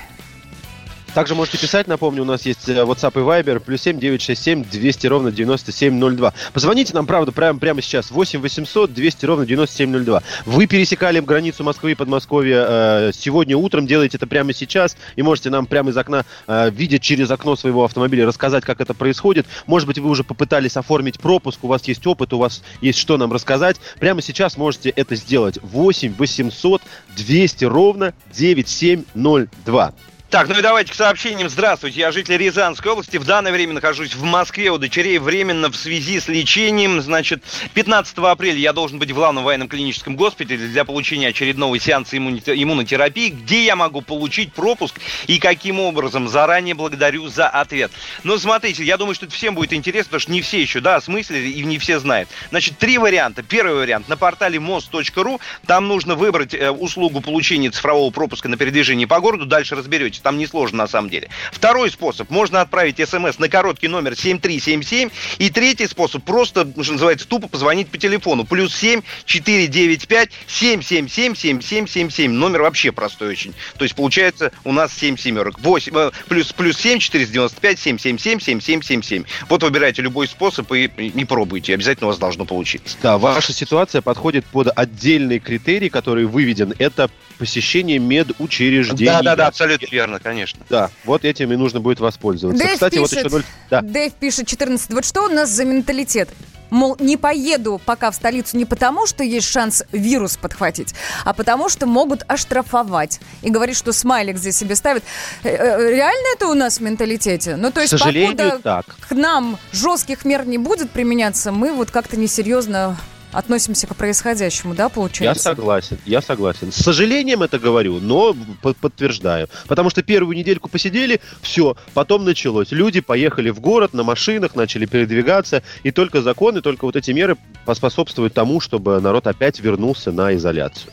Также можете писать, напомню, у нас есть э, WhatsApp и Viber, плюс 7 967 200 ровно 9702. Позвоните нам, правда, прямо, прямо сейчас, 8 800 200 ровно 9702. Вы пересекали границу Москвы и Подмосковья э, сегодня утром, делаете это прямо сейчас, и можете нам прямо из окна, э, видя через окно своего автомобиля, рассказать, как это происходит. Может быть, вы уже попытались оформить пропуск, у вас есть опыт, у вас есть что нам рассказать. Прямо сейчас можете это сделать. 8 800 200 ровно 9702. Так, ну и давайте к сообщениям. Здравствуйте, я житель Рязанской области. В данное время нахожусь в Москве у дочерей временно в связи с лечением. Значит, 15 апреля я должен быть в главном военном клиническом госпитале для получения очередного сеанса иммунотерапии. Где я могу получить пропуск и каким образом? Заранее благодарю за ответ. Но смотрите, я думаю, что это всем будет интересно, потому что не все еще, да, осмыслили и не все знают. Значит, три варианта. Первый вариант. На портале мост.ру там нужно выбрать э, услугу получения цифрового пропуска на передвижение по городу. Дальше разберетесь. Там несложно на самом деле. Второй способ. Можно отправить смс на короткий номер 7377. И третий способ. Просто, что называется, тупо позвонить по телефону. Плюс 7 495 777 7777. Номер вообще простой очень. То есть получается у нас 7 семерок. 8, э, плюс, плюс 7 495 777 7777. Вот выбирайте любой способ и, и пробуйте. Обязательно у вас должно получиться. Да, ваша ситуация подходит под отдельный критерий, который выведен. Это посещение медучреждений. Да, да, да, абсолютно верно, конечно. Да, вот этим и нужно будет воспользоваться. Дэйв Кстати, вот пишет, еще ноль... Да. Дэйв пишет 14. Вот что у нас за менталитет? Мол, не поеду пока в столицу не потому, что есть шанс вирус подхватить, а потому, что могут оштрафовать. И говорит, что смайлик здесь себе ставит. Э, э, Реально это у нас в менталитете? Ну, то К есть, сожалению, покуда так. к нам жестких мер не будет применяться, мы вот как-то несерьезно относимся к происходящему, да, Я получается? согласен, я согласен. С сожалением это говорю, но подтверждаю. Потому что первую недельку посидели, все, потом началось. Люди поехали в город на машинах, начали передвигаться, и только законы, только вот эти меры поспособствуют тому, чтобы народ опять вернулся на изоляцию.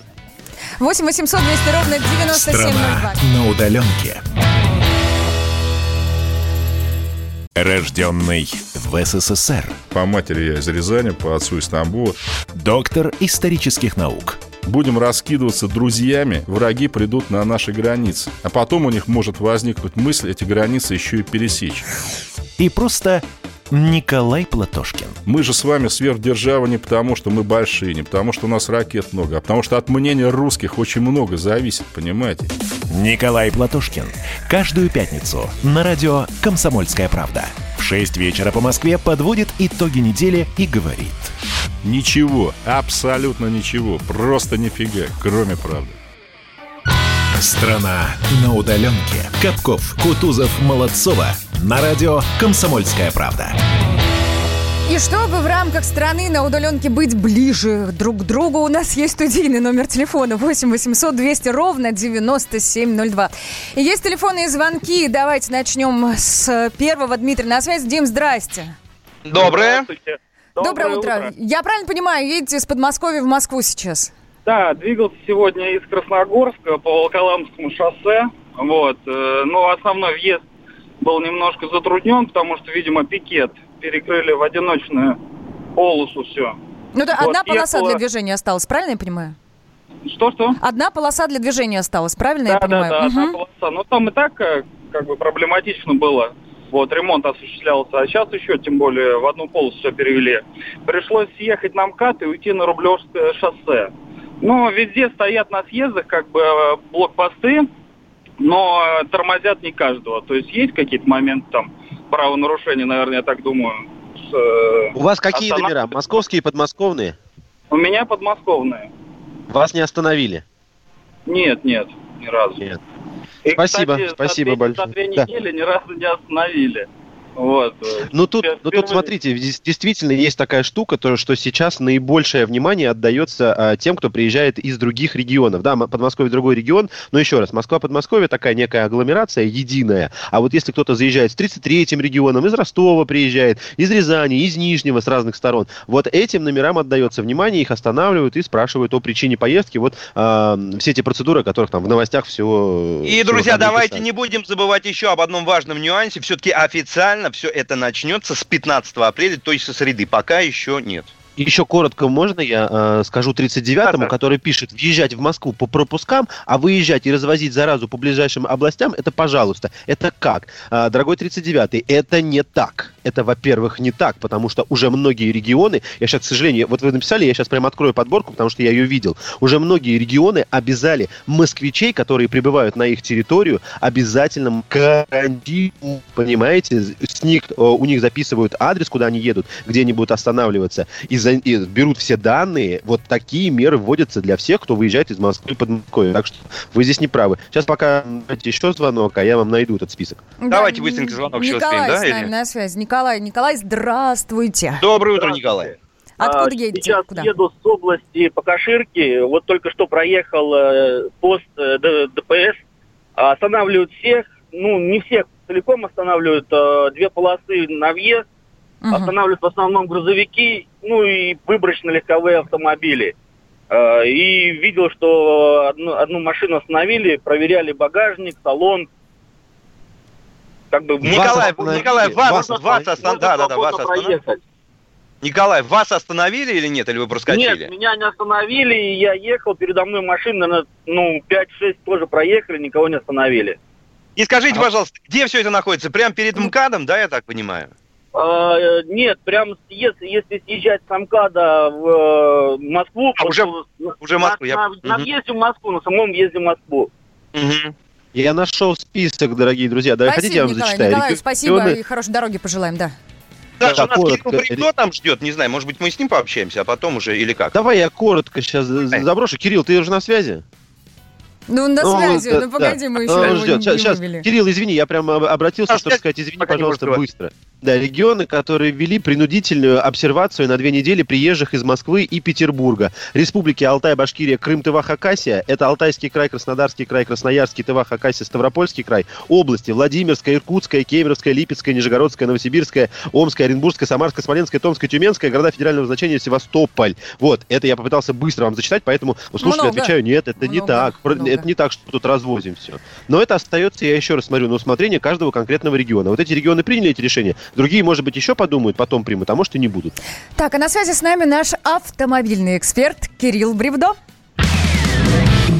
8 800 200 ровно 9702. Страна на удаленке. Рожденный в СССР. По матери я из Рязани, по отцу из Тамбова. Доктор исторических наук. Будем раскидываться друзьями, враги придут на наши границы. А потом у них может возникнуть мысль эти границы еще и пересечь. И просто Николай Платошкин. Мы же с вами сверхдержава не потому, что мы большие, не потому, что у нас ракет много, а потому что от мнения русских очень много зависит, понимаете? Николай Платошкин. Каждую пятницу на радио «Комсомольская правда». В 6 вечера по Москве подводит итоги недели и говорит. Ничего, абсолютно ничего, просто нифига, кроме правды. Страна на удаленке. Капков, Кутузов, Молодцова. На радио «Комсомольская правда». И чтобы в рамках страны на удаленке быть ближе друг к другу, у нас есть студийный номер телефона 8 800 200 ровно 9702. И есть телефонные звонки. Давайте начнем с первого. Дмитрий на связи. Дим, здрасте. Доброе. Доброе, утро. Я правильно понимаю, едете из Подмосковья в Москву сейчас? Да, двигался сегодня из Красногорска по Волоколамскому шоссе. Вот. э, Но основной въезд был немножко затруднен, потому что, видимо, пикет перекрыли в одиночную полосу все. Ну да, Вот, одна полоса ехала- для движения осталась, правильно я понимаю? Что-что? Одна полоса для движения осталась, правильно я Да, да, понимаю? да, одна Мгм. полоса. Но там и так э, как бы проблематично было. Вот, ремонт осуществлялся. А сейчас еще, тем более, в одну полосу все перевели. Пришлось съехать на МКАД и уйти на Рублевское шоссе. Но везде стоят на съездах как бы э, блокпосты, но э, тормозят не каждого. То есть есть какие-то моменты там правонарушения, наверное, я так думаю. с, э, У вас какие номера? Московские и подмосковные? У меня подмосковные. Вас не остановили? Нет, нет, ни разу. Нет. И, Спасибо, кстати, спасибо за две- большое. За две Да. недели ни разу не остановили. Вот. Ну тут, Впер- ну тут смотрите, действительно есть такая штука, то, что сейчас наибольшее внимание отдается а, тем, кто приезжает из других регионов. Да, Подмосковье другой регион, но еще раз, Москва-Подмосковье такая некая агломерация единая. А вот если кто-то заезжает с 33-м регионом, из Ростова приезжает, из Рязани, из Нижнего, с разных сторон, вот этим номерам отдается внимание, их останавливают и спрашивают о причине поездки. Вот а, все эти процедуры, о которых там в новостях все... И, друзья, давайте не будем забывать еще об одном важном нюансе. Все-таки официально все это начнется с 15 апреля, то есть со среды. Пока еще нет. Еще коротко можно я э, скажу 39-му, который пишет, въезжать в Москву по пропускам, а выезжать и развозить заразу по ближайшим областям, это пожалуйста. Это как? А, дорогой 39-й, это не так. Это, во-первых, не так, потому что уже многие регионы, я сейчас, к сожалению, вот вы написали, я сейчас прям открою подборку, потому что я ее видел, уже многие регионы обязали москвичей, которые прибывают на их территорию, обязательным карантину, понимаете, с них, э, у них записывают адрес, куда они едут, где они будут останавливаться, и, за- и берут все данные, вот такие меры вводятся для всех, кто выезжает из Москвы под Москвой. Так что вы здесь не правы. Сейчас пока давайте еще звонок, а я вам найду этот список. Давайте быстренько звонок еще Николай успеем, да? с нами или? на связи. Николай, Николай, здравствуйте. Доброе утро, Николай. Откуда А, едете? Сейчас Куда? еду с области по Каширке. Вот только что проехал э, пост э, ДПС. Останавливают всех. Ну, не всех целиком останавливают. э, Две полосы на въезд. Останавливают в основном грузовики. Ну и выборочно-легковые автомобили. Э, И видел, что одну, одну машину остановили, проверяли багажник, салон. Как бы Николай, Можно- Николай, вас, вас остановили. Да, да, да, вас остановили. Николай, вас остановили или нет, или вы проскочили? Нет, меня не остановили, и я ехал, передо мной машина, наверное, ну, 5-6 тоже проехали, никого не остановили. И скажите, пожалуйста, где все это находится? Прямо перед МКАДом, да, я так понимаю? А, нет, прям если, если съезжать с МКАДа в э, Москву... А, уже- уже на, Москву, я- на, на въезде в Москву, на самом въезде в Москву. Я нашел список, дорогие друзья. Да, спасибо, хотите, я вам Николай. зачитаю? Николай, спасибо Регионы- и хорошей дороги пожелаем, да. Даже Да, у нас коротко. Кирилл там ждет, не знаю, может быть, мы с ним пообщаемся, а потом уже, или как? Давай я коротко сейчас заброшу. Кирилл, ты уже на связи? Ну, на Ну, связи, да, ну погоди, да. мы Ну, еще он его ждет. не щас. вывели. Кирилл, извини, я прям об- обратился, А, чтобы сказать, извини, пока не пожалуйста, быстро. Да, регионы, которые ввели принудительную обсервацию на две недели приезжих из Москвы и Петербурга. Республики Алтай, Башкирия, Крым, Тыва, Хакасия. Это Алтайский край, Краснодарский край, Красноярский, Тыва, Хакасия, Ставропольский край. Области Владимирская, Иркутская, Кемеровская, Липецкая, Нижегородская, Новосибирская, Омская, Оренбургская, Самарская, Смоленская, Томская, Тюменская, города федерального значения Севастополь. Вот, это я попытался быстро вам зачитать, поэтому слушателю Много. отвечаю, нет, это не Много, так. Это не так, что тут развозим все. Но это остается, я еще раз смотрю, на усмотрение каждого конкретного региона. Вот эти регионы приняли эти решения, другие, может быть, еще подумают, потом примут, а может и не будут. Так, а на связи с нами наш автомобильный эксперт Кирилл Бревдо.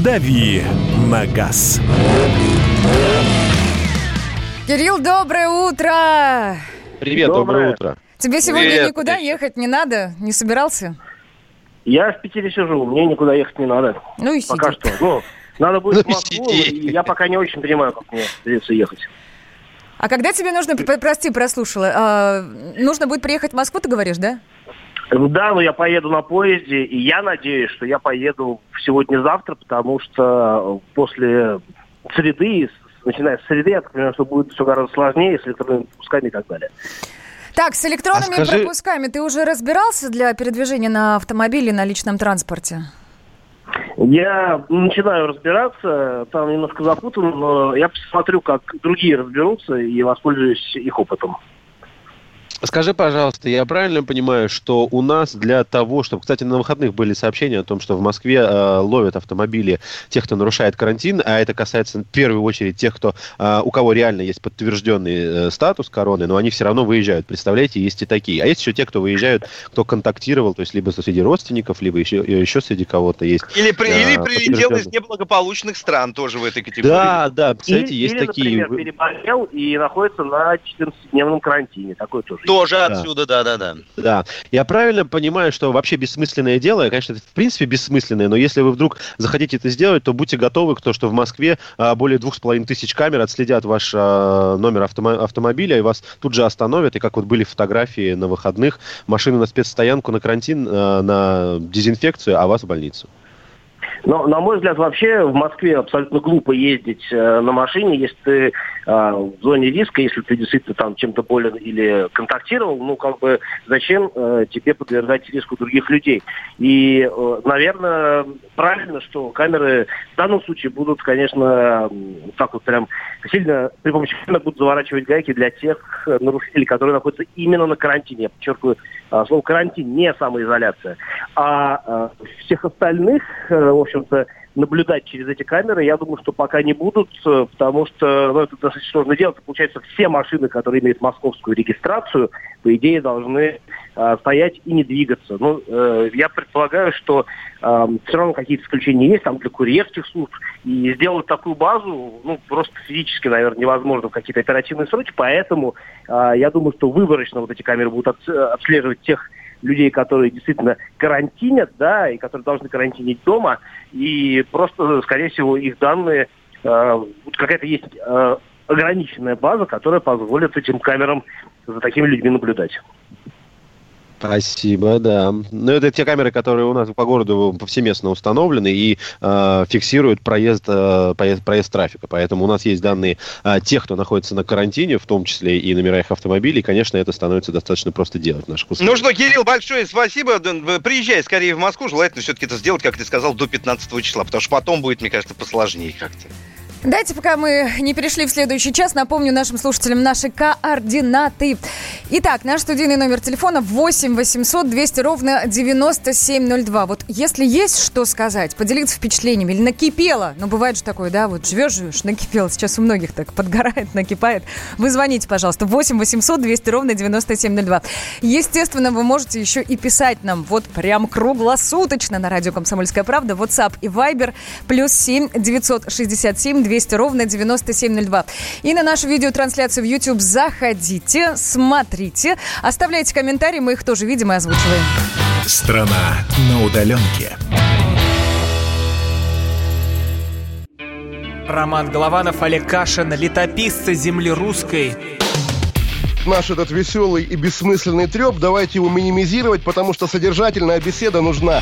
«Дави на газ». Кирилл, доброе утро! Привет, доброе, утро. Тебе сегодня Привет, никуда ехать не надо? Не собирался? Я в Питере сижу, мне никуда ехать не надо. Ну и Пока что. Ну, надо будет Ну в Москву, и я пока не очень понимаю, как мне придется ехать. А когда тебе нужно, прости, прослушала, а, нужно будет приехать в Москву, ты говоришь, да? Да, но я поеду на поезде, и я надеюсь, что я поеду сегодня-завтра, потому что после среды, начиная с среды, я так понимаю, что будет все гораздо сложнее с электронными пропусками и так далее. Так, с электронными А скажи- пропусками ты уже разбирался для передвижения на автомобиле, на личном транспорте? Я начинаю разбираться, там немножко запутан, но я посмотрю, как другие разберутся и воспользуюсь их опытом. Скажи, пожалуйста, я правильно понимаю, что у нас для того, чтобы... Кстати, на выходных были сообщения о том, что в Москве э, ловят автомобили тех, кто нарушает карантин, а это касается в первую очередь тех, кто, э, у кого реально есть подтвержденный э, статус короны, но они все равно выезжают. Представляете, есть и такие. А есть еще те, кто выезжают, кто контактировал, то есть либо среди родственников, либо еще, еще среди кого-то есть. Или, при- э, или прилетел из неблагополучных стран тоже в этой категории. Да, да, или, есть или, такие... например, переболел и находится на 14-дневном карантине. Такое тоже. Тоже Да. отсюда, да-да-да. Да, я правильно понимаю, что вообще бессмысленное дело, конечно, это в принципе бессмысленное, но если вы вдруг захотите это сделать, то будьте готовы к тому, что в Москве а, более двух с половиной тысяч камер отследят ваш а, номер автомо- автомобиля и вас тут же остановят, и как вот были фотографии на выходных, машину на спецстоянку, на карантин, а, на дезинфекцию, а вас в больницу. Но, на мой взгляд, вообще в Москве абсолютно глупо ездить э, на машине, если ты э, в зоне риска, если ты действительно там чем-то болен или контактировал, ну, как бы, зачем э, тебе подвергать риску других людей? И, э, наверное, правильно, что камеры в данном случае будут, конечно, так вот прям сильно, при помощи камер будут заворачивать гайки для тех э, нарушителей, которые находятся именно на карантине. Я подчеркиваю, а, слово карантин, не самоизоляция. А э, всех остальных, э, в общем-то, наблюдать через эти камеры, я думаю, что пока не будут, э, потому что ну, это достаточно сложно делать. Получается, все машины, которые имеют московскую регистрацию, по идее, должны э, стоять и не двигаться. Ну, э, я предполагаю, что э, все равно какие-то исключения есть там для курьерских служб. И сделать такую базу, ну, просто физически, наверное, невозможно в какие-то оперативные сроки. Поэтому э, я думаю, что выборочно вот эти камеры будут отс- отслеживать тех людей, которые действительно карантинят, да, и которые должны карантинить дома, и просто, скорее всего, их данные, э, какая-то есть э, ограниченная база, которая позволит этим камерам за такими людьми наблюдать. Спасибо, да. Ну, это те камеры, которые у нас по городу повсеместно установлены и э, фиксируют проезд, э, проезд, проезд трафика. Поэтому у нас есть данные э, тех, кто находится на карантине, в том числе и номера их автомобилей. И, конечно, это становится достаточно просто делать в наших условиях. Ну что, Кирилл, большое спасибо. Приезжай скорее в Москву. Желательно все-таки это сделать, как ты сказал, до 15 числа. Потому что потом будет, мне кажется, посложнее как-то. Дайте, пока мы не перешли в следующий час, напомню нашим слушателям наши координаты. Итак, наш студийный номер телефона 8 800 200 ровно 9702. Вот если есть что сказать, поделиться впечатлениями или накипело, ну бывает же такое, да, вот живешь, живешь, накипело, сейчас у многих так подгорает, накипает. Вы звоните, пожалуйста, 8 800 200 ровно 9702. Естественно, вы можете еще и писать нам вот прям круглосуточно на радио «Комсомольская правда», WhatsApp и Viber, плюс 7 967 200 ровно 9702. И на нашу видеотрансляцию в YouTube заходите, смотрите, оставляйте комментарии, мы их тоже видим и озвучиваем. Страна на удаленке. Роман Голованов, Олег Кашин, летописцы земли русской. Наш этот веселый и бессмысленный треп, давайте его минимизировать, потому что содержательная беседа нужна.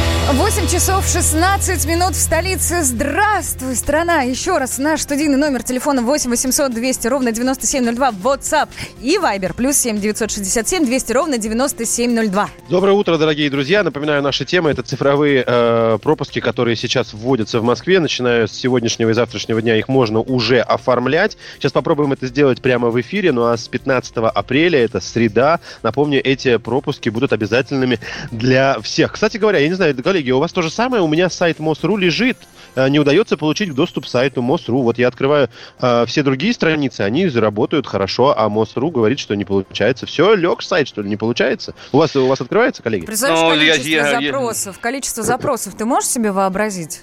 8 часов 16 минут в столице. Здравствуй, страна! Еще раз наш студийный номер телефона 8 800 200 ровно 9702 WhatsApp и Viber плюс 7 967 200 ровно 9702. Доброе утро, дорогие друзья. Напоминаю, наша тема – это цифровые э, пропуски, которые сейчас вводятся в Москве. Начиная с сегодняшнего и завтрашнего дня их можно уже оформлять. Сейчас попробуем это сделать прямо в эфире. Ну а с 15 апреля, это среда, напомню, эти пропуски будут обязательными для всех. Кстати говоря, я не знаю, коллеги, у вас то же самое. У меня сайт МОСРУ лежит. Э, Не удается получить доступ к сайту МОСРУ. Вот я открываю э, все другие страницы, они заработают хорошо, а МОСРУ говорит, что не получается. Все, лег сайт, что ли, не получается? У вас, у вас открывается, коллеги? Представляешь, Ну, я- количество я- я- запросов, количество запросов ты можешь себе вообразить?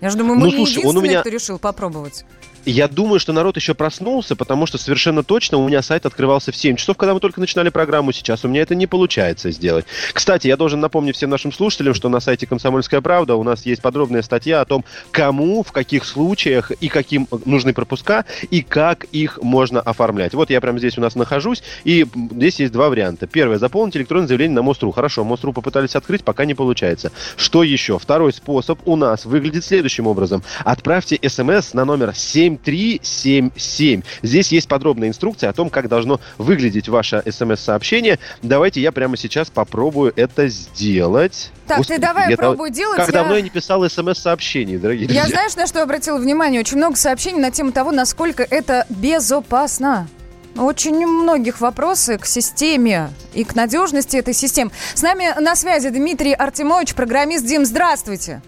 Я же думаю, мы Ну, не слушай, он у единственные, меня- кто решил попробовать. Я думаю, что народ еще проснулся, потому что совершенно точно у меня сайт открывался в 7 часов, когда мы только начинали программу. Сейчас у меня это не получается сделать. Кстати, я должен напомнить всем нашим слушателям, что на сайте «Комсомольская правда» у нас есть подробная статья о том, кому, в каких случаях и каким нужны пропуска, и как их можно оформлять. Вот я прямо здесь у нас нахожусь, и здесь есть два варианта. Первое, заполнить электронное заявление на МОСТРУ. Хорошо, МОСТРУ попытались открыть, пока не получается. Что еще? Второй способ у нас выглядит следующим образом. Отправьте смс на номер 7377. Здесь есть подробная инструкция о том, как должно выглядеть ваше смс-сообщение. Давайте я прямо сейчас попробую это сделать. Так, ты давай я пробуй дав- делать, Как я- давно я не писал смс-сообщений, дорогие Я друзья. знаешь, на что обратила внимание? Очень много сообщений на тему того, насколько это безопасно. Очень многих вопросы к системе и к надежности этой системы. С нами на связи Дмитрий Артемович, программист. Дим, здравствуйте.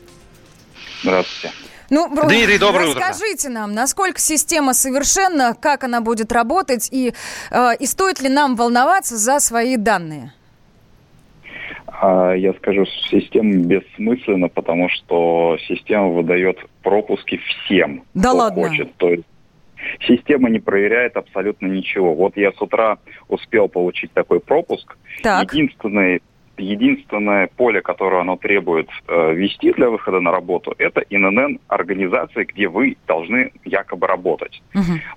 Здравствуйте. Ну, Дмитрий, доброе утро. расскажите нам, насколько система совершенна, как она будет работать и, э, и стоит ли нам волноваться за свои данные? А, Я скажу, система бессмысленна, потому что система выдает пропуски всем, Да кто ладно? хочет. То есть система не проверяет абсолютно ничего. Вот я с утра успел получить такой пропуск. Так. Единственный, единственное поле, которое оно требует э, вести для выхода на работу, это ИНН организации, где вы должны якобы работать.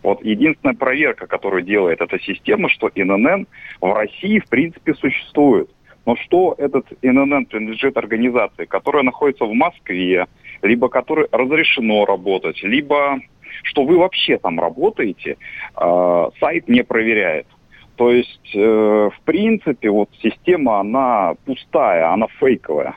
Вот единственная проверка, которую делает эта система, что ИНН в России в принципе существует. Но что этот ИНН принадлежит организации, которая находится в Москве, либо которой разрешено работать, либо что вы вообще там работаете, э, сайт не проверяет. То есть, э, в принципе, вот система, она пустая, она фейковая.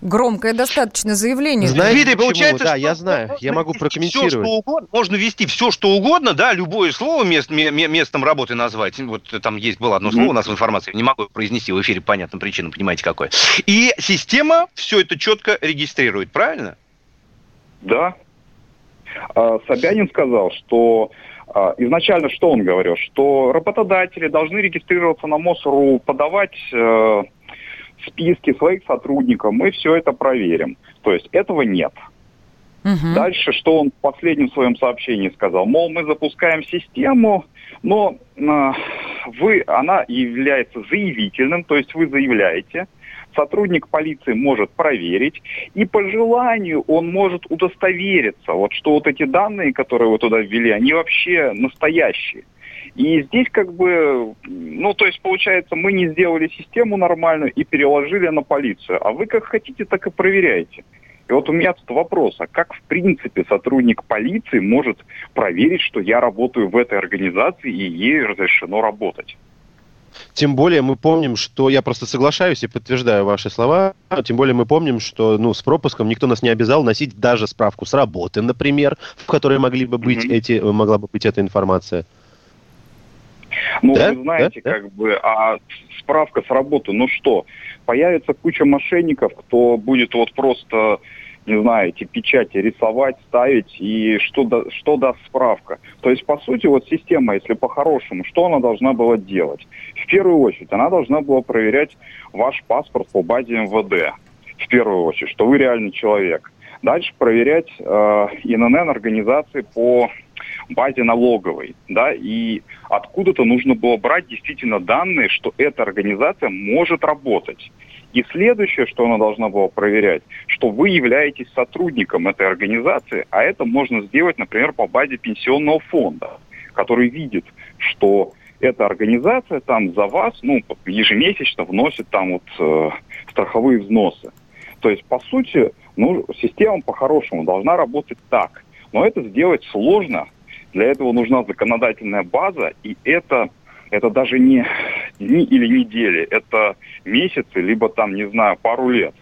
Громкое достаточно заявление. Дмитрий, получается, Да, что я знаю, я могу Все, прокомментировать. что угодно, можно ввести все, что угодно, да, любое слово мест, ме- ме- местом работы назвать. Вот там есть было одно слово у нас в информации, не могу произнести в эфире по понятным причинам, понимаете какое. И система все это четко регистрирует, правильно? Да. А, Собянин сказал, что изначально что он говорил? Что работодатели должны регистрироваться на МОСРУ, подавать э, списки своих сотрудников, мы все это проверим. То есть этого нет. Дальше, что он в последнем своем сообщении сказал? Мол, мы запускаем систему, но э, вы, она является заявительным, то есть вы заявляете, сотрудник полиции может проверить, и по желанию он может удостовериться, вот что вот эти данные, которые вы туда ввели, они вообще настоящие. И здесь как бы, ну то есть получается, мы не сделали систему нормальную и переложили на полицию, а вы как хотите, так и проверяете. И вот у меня тут вопрос, а как в принципе сотрудник полиции может проверить, что я работаю в этой организации и ей разрешено работать? Тем более мы помним, что я просто соглашаюсь и подтверждаю ваши слова. Тем более мы помним, что ну, с пропуском никто нас не обязал носить даже справку с работы, например, в которой могли бы быть эти, могла бы быть эта информация. Ну, Да? вы знаете, Да? как бы, а справка с работы, ну что, появится куча мошенников, кто будет вот просто, не знаю, эти печати рисовать, ставить, и что, да- что даст справка. То есть, по сути, вот система, если по-хорошему, что она должна была делать? В первую очередь, она должна была проверять ваш паспорт по базе МВД, в первую очередь, что вы реальный человек. Дальше проверять э, ИНН организации по базе налоговой, да, и откуда-то нужно было брать действительно данные, что эта организация может работать. И следующее, что она должна была проверять, что вы являетесь сотрудником этой организации, а это можно сделать, например, по базе пенсионного фонда, который видит, что эта организация там за вас, ну, ежемесячно вносит там вот э, страховые взносы. То есть, по сути, ну, система по-хорошему должна работать так. Но это сделать сложно. Для этого нужна законодательная база, и это, это даже не дни или недели, это месяцы, либо там, не знаю, пару лет.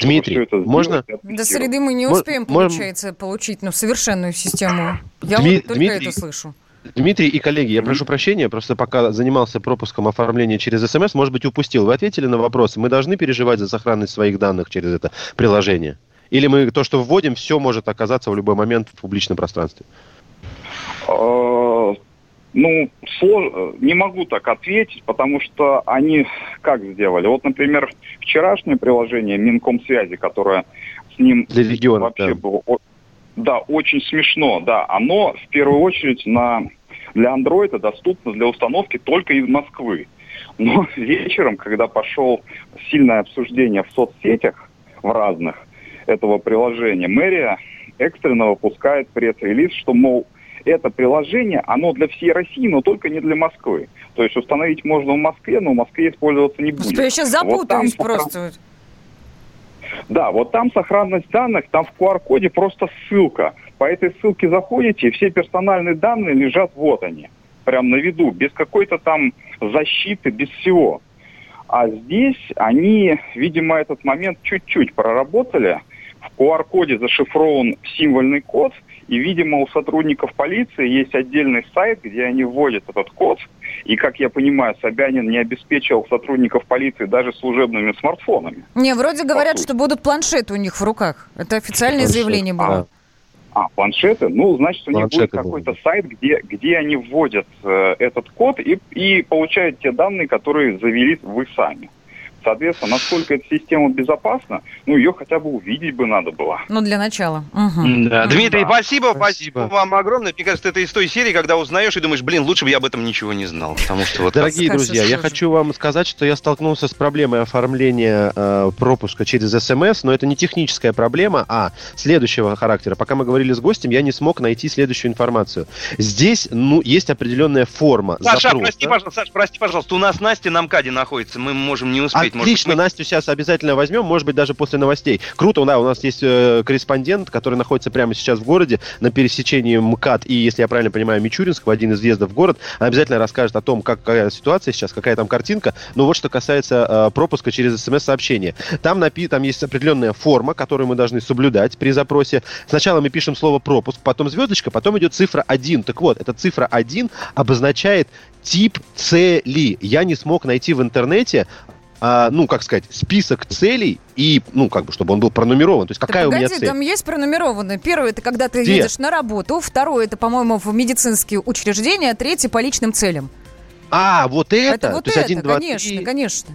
Дмитрий, это сделать можно? До среды мы не Мож- успеем, можем- получается, получить ну, совершенную систему. Я Дми- вот только Дмитрий, это слышу. Дмитрий и коллеги, я прошу прощения, просто пока занимался пропуском оформления через СМС, может быть, упустил. Вы ответили на вопрос, мы должны переживать за сохранность своих данных через это приложение? Или мы то, что вводим, все может оказаться в любой момент в публичном пространстве? Э, Ну, слож- не могу так ответить, потому что они как сделали? Вот, например, вчерашнее приложение Минкомсвязи, которое с ним Для региона, вообще да. было... Да, очень смешно, да. Оно в первую очередь на для андроида доступно для установки только из Москвы. Но вечером, когда пошел сильное обсуждение в соцсетях, в разных, этого приложения, мэрия экстренно выпускает пресс-релиз, что, мол, это приложение, оно для всей России, но только не для Москвы. То есть установить можно в Москве, но в Москве использоваться не будет. Я сейчас Вот там запутаюсь сохран- просто. да, вот там сохранность данных, там в QR-коде просто ссылка. По этой ссылке заходите, и все персональные данные лежат вот они, прям на виду, без какой-то там защиты, без всего. А здесь они, видимо, этот момент чуть-чуть проработали. В QR-коде зашифрован символьный код, и, видимо, у сотрудников полиции есть отдельный сайт, где они вводят этот код. И, как я понимаю, Собянин не обеспечил сотрудников полиции даже служебными смартфонами. Не, вроде говорят, что будут планшеты у них в руках. Это официальное Планшеты. заявление было. А, планшеты? Ну, значит, у них будет какой-то сайт, где, где они вводят э, этот код и, и получают те данные, которые завели вы сами. Соответственно, насколько эта система безопасна, ну, ее хотя бы увидеть бы надо было. Ну, для начала. Мгм. Да. Дмитрий, спасибо, спасибо вам огромное. Мне кажется, это из той серии, когда узнаешь и думаешь, блин, лучше бы я об этом ничего не знал. Потому что вот Дорогие так- друзья, я хочу вам сказать, что я столкнулся с проблемой оформления э, пропуска через СМС, но это не техническая проблема, а следующего характера. Пока мы говорили с гостем, я не смог найти следующую информацию. Здесь, ну, есть определенная форма Саша, запроса. прости, пожалуйста, Саша, прости, пожалуйста, у нас Настя на МКАДе находится, мы можем не успеть. Может быть, Отлично, Настю сейчас обязательно возьмем, может быть, даже после новостей. Круто, да, у нас есть э, корреспондент, который находится прямо сейчас в городе на пересечении МКАД и, если я правильно понимаю, Мичуринского, один из въездов в город. Она обязательно расскажет о том, как, какая ситуация сейчас, какая там картинка. Но вот что касается э, пропуска через смс-сообщение. Там, напи- там есть определенная форма, которую мы должны соблюдать при запросе. Сначала мы пишем слово пропуск, потом звездочка, потом идет цифра 1. Так вот, эта цифра 1 обозначает тип цели. Я не смог найти в интернете а, ну, как сказать, список целей и, ну, как бы, чтобы он был пронумерован. То есть, какая у меня Погоди, цель? там есть пронумерованное. Первое, это когда ты Где? едешь на работу. Второе, это, по-моему, в медицинские учреждения. Третье, по личным целям. А, вот это? Это вот То есть, это, один, два, конечно, три. конечно.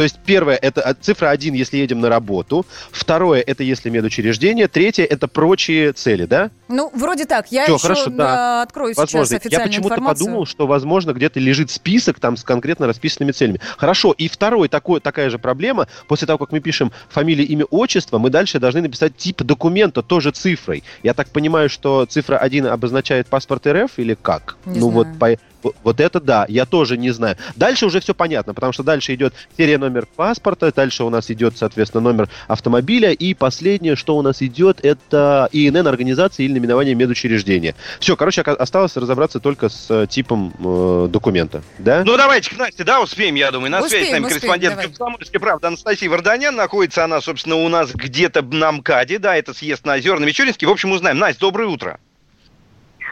То есть, первое, это от- цифра 1, если едем на работу. Второе, это если медучреждение. Третье, это прочие цели, да? Ну, вроде так. Я Всё, еще хорошо, да. открою Возможно. сейчас официальную Я почему-то информацию. подумал, что, возможно, где-то лежит список там с конкретно расписанными целями. Хорошо. И второй, такой, такая же проблема. После того, как мы пишем фамилия, имя, отчество, мы дальше должны написать тип документа тоже цифрой. Я так понимаю, что цифра 1 обозначает паспорт РФ или как? Не ну, вот знаю. по... Вот- это да, я тоже не знаю. Дальше уже все понятно, потому что дальше идет серия номер паспорта, дальше у нас идет, соответственно, номер автомобиля, и последнее, что у нас идет, это ИНН организации или наименование медучреждения. Все, короче, осталось разобраться только с э, типом э, документа, да? Ну, давайте к Насте, да, успеем, я думаю. На связи с Успеем, нами успеем, корреспондент. «Комсомольской правды» Анастасия Варданян. Находится она, собственно, у нас где-то на МКАДе, да, это съезд на Озерный Мичуринский. В общем, узнаем. Настя, доброе утро.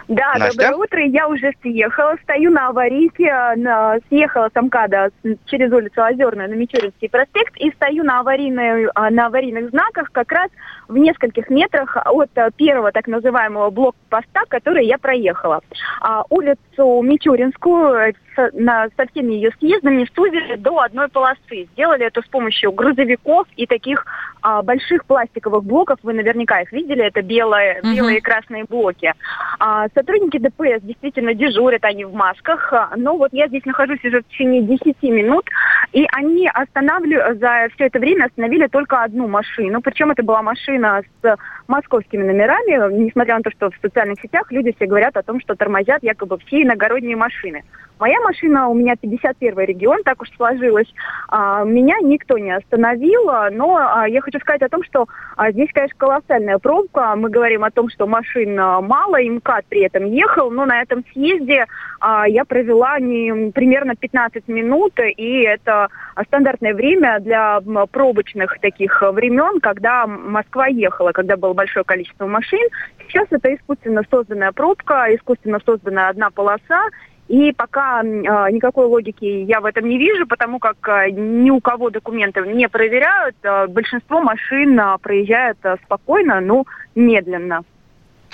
Да, Настя? доброе утро. Я уже съехала, стою на аварийке, э, на- съехала с МКАДа с- через улицу Озерную на Мичуринский проспект и стою на, аварийной, а, на аварийных знаках как раз в нескольких метрах от э, первого так называемого блокпоста, который я проехала. А, улицу Мичуринскую э, со, на, со всеми ее съездами сузили до одной полосы. Сделали это с помощью грузовиков и таких а, больших пластиковых блоков. Вы наверняка их видели. Это белые, Мгм. белые и красные блоки. А, сотрудники ДПС действительно дежурят, они в масках. А, Но вот я здесь нахожусь уже в течение 10 минут, и они останавливают, за все это время остановили только одну машину. Причем это была машина с московскими номерами, несмотря на то, что в социальных сетях люди все говорят о том, что тормозят якобы все иногородние машины. Моя машина, у меня 51 регион, так уж сложилось. А, меня никто не остановил, а, но а, я хочу сказать о том, что здесь, конечно, колоссальная пробка. Мы говорим о том, что машин мало, и МКАД при этом ехал, но на этом съезде я провела не, примерно 15 минут, и это а, стандартное время для пробочных таких а, времен, когда Москва ехала, когда было большое количество машин. Сейчас это искусственно созданная пробка, искусственно созданная одна полоса, и пока а, никакой логики я в этом не вижу, потому как а, ни у кого документы не проверяют. а, большинство машин а, проезжает а, спокойно, но медленно.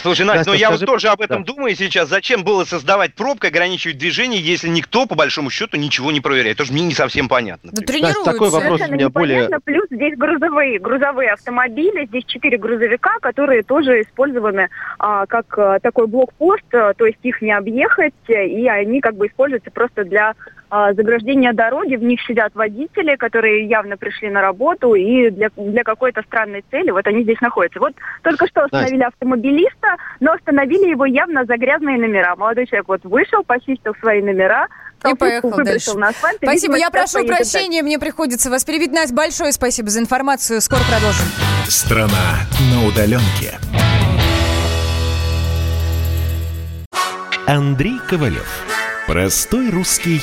Слушай, Настя, Настя, ну я вот скажи- тоже об этом да. думаю сейчас. Зачем было создавать пробку, ограничивать движение, если никто, по большому счету, ничего не проверяет? Тоже мне не совсем понятно. Да Настя, такой вопрос у Совершенно меня более... Плюс здесь грузовые, грузовые автомобили. Здесь четыре грузовика, которые тоже использованы а, как а, такой блокпост. а, то есть их не объехать, э, и они как бы используются просто для заграждения дороги. В них сидят водители, которые явно пришли на работу и для, для какой-то странной цели. Вот они здесь находятся. Вот только что остановили автомобилиста, но остановили его явно за грязные номера. Молодой человек вот вышел, почистил свои номера, И поехал выбросил дальше. на асфальт. и, Спасибо, я прошу поедет дальше. прощения, мне приходится вас перебить. Настя, большое спасибо за информацию. Скоро продолжим. Страна на удаленке. Андрей Ковалев. Простой русский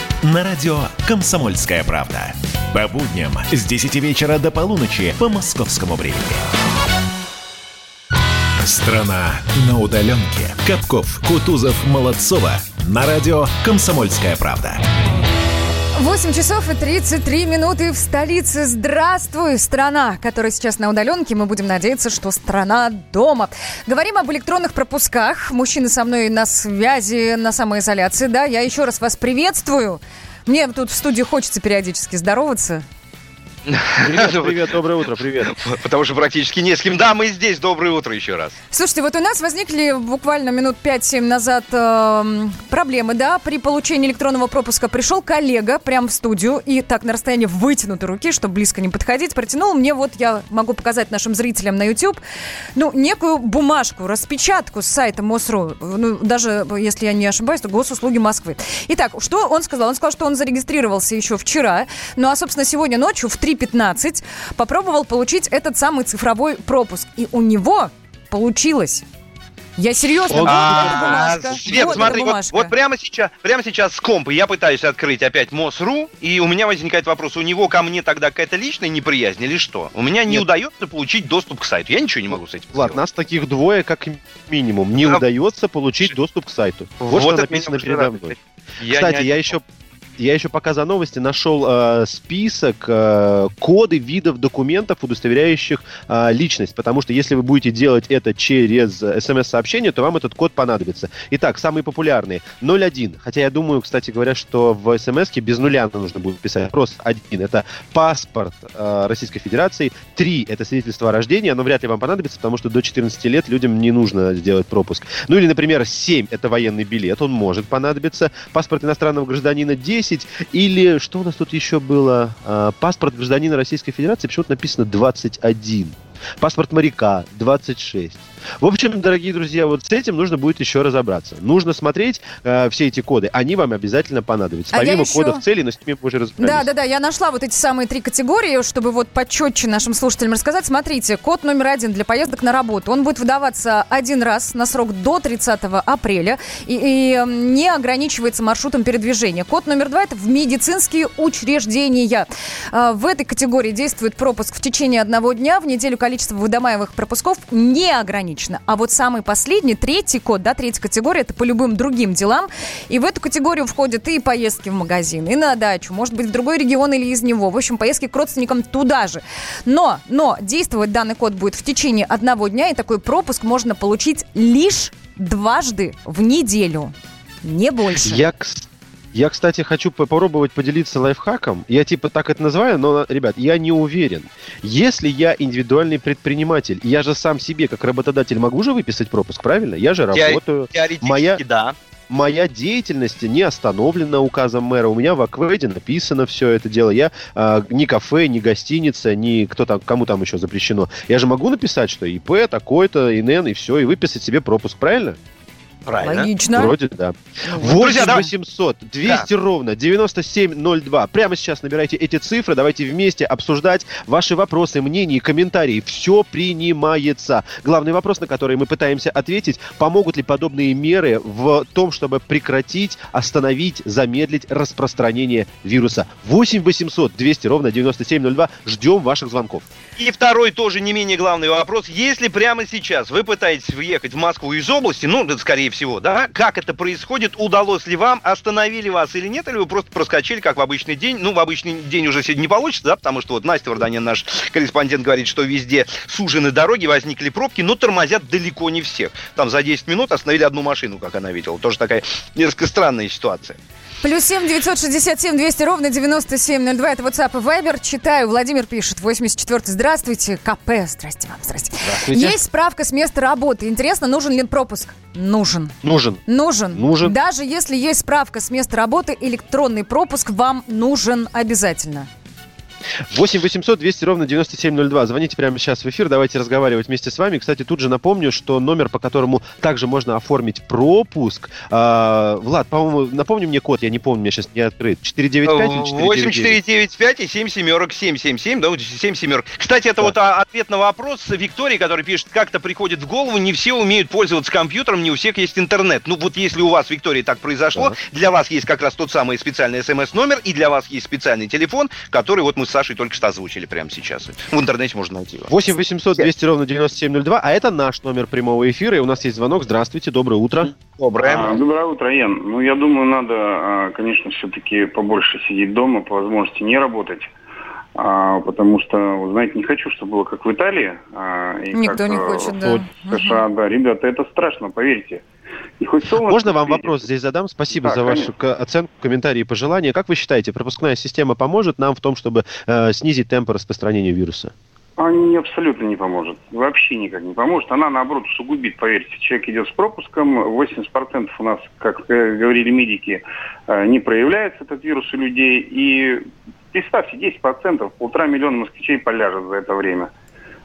На радио «Комсомольская правда». По будням с 10 вечера до полуночи по московскому времени. Страна на удаленке. Капков, Кутузов, Молодцова. На радио «Комсомольская правда». 8 часов и 33 минуты в столице. Здравствуй, страна, которая сейчас на удаленке. Мы будем надеяться, что страна дома. Говорим об электронных пропусках. Мужчины со мной на связи, на самоизоляции. Да, я еще раз вас приветствую. Мне тут в студии хочется периодически здороваться. Привет, привет, доброе утро, привет. Потому что практически не с кем. Да, мы здесь. Доброе утро еще раз. Слушайте, вот у нас возникли буквально минут 5-7 назад э, проблемы, да, при получении электронного пропуска пришел коллега прямо в студию и так на расстоянии вытянутой руки, чтобы близко не подходить, протянул мне, вот я могу показать нашим зрителям на YouTube, ну, некую бумажку, распечатку с сайта МОСРУ, ну, даже, если я не ошибаюсь, то Госуслуги Москвы. Итак, что он сказал? Он сказал, что он зарегистрировался еще вчера, ну, а, собственно, сегодня ночью в 3 3.15 попробовал получить этот самый цифровой пропуск. И у него получилось. Я серьезно, вот эта бумажка. Свет, вот смотри, вот, вот прямо сейчас, прямо сейчас с компа я пытаюсь открыть опять МОСРУ, и у меня возникает вопрос, у него ко мне тогда какая-то личная неприязнь или что? У меня не Нет. удается получить доступ к сайту, я ничего не могу с этим Влад, нас таких двое как минимум. Не а... удается получить доступ к сайту. Вот, вот что написано передо мной. Я Кстати, я еще я еще пока за новости нашел э, список, э, коды видов документов, удостоверяющих э, личность, потому что если вы будете делать это через смс-сообщение, то вам этот код понадобится. Итак, самые популярные. 01, хотя я думаю, кстати говоря, что в смс без нуля нужно будет писать. Просто один. Это паспорт э, Российской Федерации. Три, это свидетельство о рождении. Оно вряд ли вам понадобится, потому что до 14 лет людям не нужно сделать пропуск. Ну или, например, 7, это военный билет. Он может понадобиться. Паспорт иностранного гражданина 10, 10. Или что у нас тут еще было? А, паспорт гражданина Российской Федерации, почему-то написано 21. Паспорт моряка 26. В общем, дорогие друзья, вот с этим нужно будет еще разобраться. Нужно смотреть э, все эти коды. Они вам обязательно понадобятся. А Помимо еще... кодов целей, но с ними уже разобрались. Да, да, да. Я нашла вот эти самые три категории, чтобы вот почетче нашим слушателям рассказать. Смотрите, код номер один для поездок на работу. Он будет выдаваться один раз на срок до 30 апреля и, и не ограничивается маршрутом передвижения. Код номер два – это в медицинские учреждения. Э, в этой категории действует пропуск в течение одного дня. В неделю количество выдаваемых пропусков не ограничено. А вот самый последний, третий код, да, третья категория, это по любым другим делам. И в эту категорию входят и поездки в магазин, и на дачу, может быть, в другой регион или из него. В общем, поездки к родственникам туда же. Но, но действовать данный код будет в течение одного дня, и такой пропуск можно получить лишь дважды в неделю. Не больше. Я, я, кстати, хочу попробовать поделиться лайфхаком. Я типа так это называю, но, ребят, я не уверен. Если я индивидуальный предприниматель, я же сам себе, как работодатель, могу же выписать пропуск, правильно? Я же работаю. Теоретически, моя, да. Моя деятельность не остановлена указом мэра. У меня в Акведе написано все это дело. Я э, ни кафе, ни гостиница, ни кто там, кому там еще запрещено. Я же могу написать, что ИП такой-то, ИНН и все, и выписать себе пропуск, правильно? Правильно. Логично. Вроде да. 8 800 200 да. ровно 9702. Прямо сейчас набирайте эти цифры. Давайте вместе обсуждать ваши вопросы, мнения, комментарии. Все принимается. Главный вопрос, на который мы пытаемся ответить, помогут ли подобные меры в том, чтобы прекратить, остановить, замедлить распространение вируса. 8 800 200 ровно 9702. Ждем ваших звонков. И второй тоже не менее главный вопрос. Если прямо сейчас вы пытаетесь въехать в Москву из области, ну, скорее всего, да, как это происходит, удалось ли вам, остановили вас или нет, или вы просто проскочили, как в обычный день, ну, в обычный день уже сегодня не получится, да, потому что вот Настя Варданин, наш корреспондент, говорит, что везде сужены дороги, возникли пробки, но тормозят далеко не всех. Там за 10 минут остановили одну машину, как она видела. Тоже такая несколько странная ситуация. Плюс семь девятьсот шестьдесят семь двести ровно девяносто семь ноль два. Это WhatsApp и Viber. Читаю. Владимир пишет. 84 Здравствуйте. КП. Здрасте вам. Здрасте. Здравствуйте. Есть справка с места работы. Интересно, нужен ли пропуск? Нужен. Нужен. Нужен. Нужен. Даже если есть справка с места работы, электронный пропуск вам нужен обязательно. 8 800 200 ровно 9702. Звоните прямо сейчас в эфир, давайте разговаривать вместе с вами. Кстати, тут же напомню, что номер, по которому также можно оформить пропуск. Э, Влад, по-моему, напомни мне код, я не помню, меня сейчас не открыт. 495 или 499? 8495 и 7 семерок 777, да, 7 семерок. Кстати, это да. вот а, ответ на вопрос Виктории, который пишет, как-то приходит в голову, не все умеют пользоваться компьютером, не у всех есть интернет. Ну вот если у вас, Виктория, так произошло, да. для вас есть как раз тот самый специальный смс-номер, и для вас есть специальный телефон, который вот мы с Сашей только что озвучили прямо сейчас. В интернете можно найти. его. 8 800 200 ровно 9702, а это наш номер прямого эфира, и у нас есть звонок. Здравствуйте, доброе утро. Доброе. А, доброе утро, Ян. Ну, я думаю, надо, а, конечно, все-таки побольше сидеть дома, по возможности не работать. А, потому что, вы знаете, не хочу, чтобы было как в Италии. а, и Никто как, не а, хочет, в да. США, да. Ребята, это страшно, поверьте. И хоть солнышко Можно вам вопрос здесь задам? Спасибо Да, за вашу конечно. оценку, комментарии и пожелания. Как вы считаете, пропускная система поможет нам в том, чтобы э, снизить темпы распространения вируса? Она абсолютно не поможет. Вообще никак не поможет. Она, наоборот, усугубит, поверьте. Человек идет с пропуском. 80% у нас, как э, говорили медики, э, не проявляется этот вирус у людей. И представьте, 10%, полтора миллиона москвичей поляжет за это время.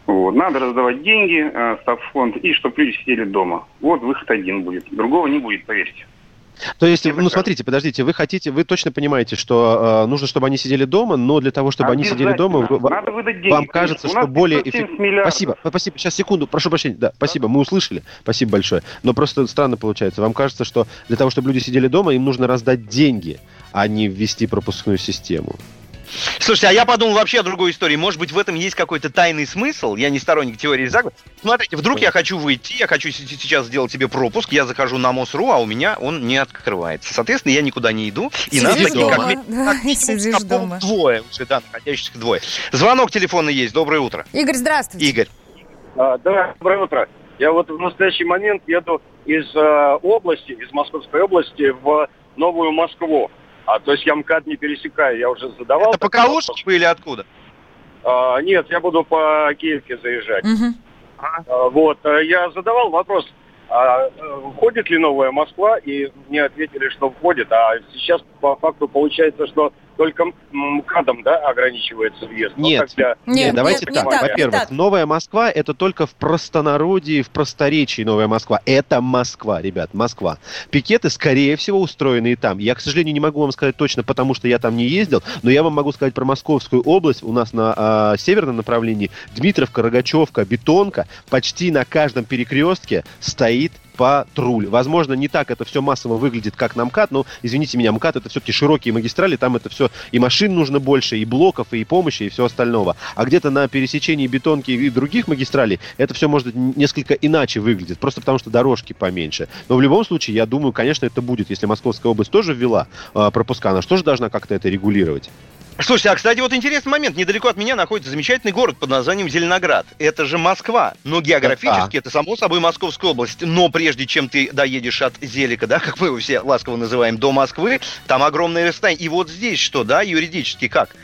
Вот. Надо раздавать деньги, э, став фонд, и чтобы люди сидели дома. Вот выход один будет. Другого не будет, поверьте. То есть, ну смотрите, подождите, вы хотите, вы точно понимаете, что э, нужно, чтобы они сидели дома, но для того, чтобы они сидели дома, Надо выдать деньги, вам кажется, что более 570 эффективно. Спасибо, спасибо. Сейчас секунду, прошу прощения. Да, спасибо, мы услышали. Спасибо большое. Но просто странно получается. Вам кажется, что для того, чтобы люди сидели дома, им нужно раздать деньги, а не ввести пропускную систему. Слушайте, а я подумал вообще о другой истории. Может быть, в этом есть какой-то тайный смысл? Я не сторонник теории заговора. Смотрите, вдруг я хочу выйти, я хочу сейчас сделать себе пропуск, я захожу на МОСРУ, а у меня он не открывается. Соответственно, я никуда не иду. И нас таких, как дома, ми- да, и сидишь дома. двое уже, да, находящихся двое. Звонок телефонный есть. Доброе утро. Игорь, здравствуйте. Игорь. А, Да, доброе утро. Я вот в настоящий момент еду из э, области, из Московской области в Новую Москву. А, то есть я МКАД не пересекаю, я уже задавал. Это по Калужке вы или откуда? А, нет, я буду по Киевке заезжать. А, вот, э, я задавал вопрос, а, э, входит ли Новая Москва, и мне ответили, что входит, а сейчас по факту получается, что только МКАДом, да, ограничивается въезд. Нет, так для- нет, давайте так. Во-первых, Новая Москва это только в простонародье, в просторечии Новая Москва. Это Москва, ребят, Москва. Пикеты, скорее всего, устроены и там. Я, к сожалению, не могу вам сказать точно, потому что я там не ездил, но я вам могу сказать про Московскую область. У нас на а, северном направлении Дмитровка, Рогачевка, Бетонка. Почти на каждом перекрестке стоит патруль. Возможно, не так это все массово выглядит, как на МКАД, но, извините меня, МКАД это все-таки широкие магистрали, там это все и машин нужно больше, и блоков, и помощи, и все остального. А где-то на пересечении бетонки и других магистралей это все может несколько иначе выглядит, просто потому что дорожки поменьше. Но в любом случае, я думаю, конечно, это будет, если Московская область тоже ввела э, пропуска, она же должна как-то это регулировать? Слушайте, а, кстати, вот интересный момент. Недалеко от меня находится замечательный город под названием Зеленоград. Это же Москва. Но географически это, само собой, Московская область. Но прежде чем ты доедешь от Зелика, да, как мы его все ласково называем, до Москвы, там огромное расстояние. И вот здесь что, да, юридически как?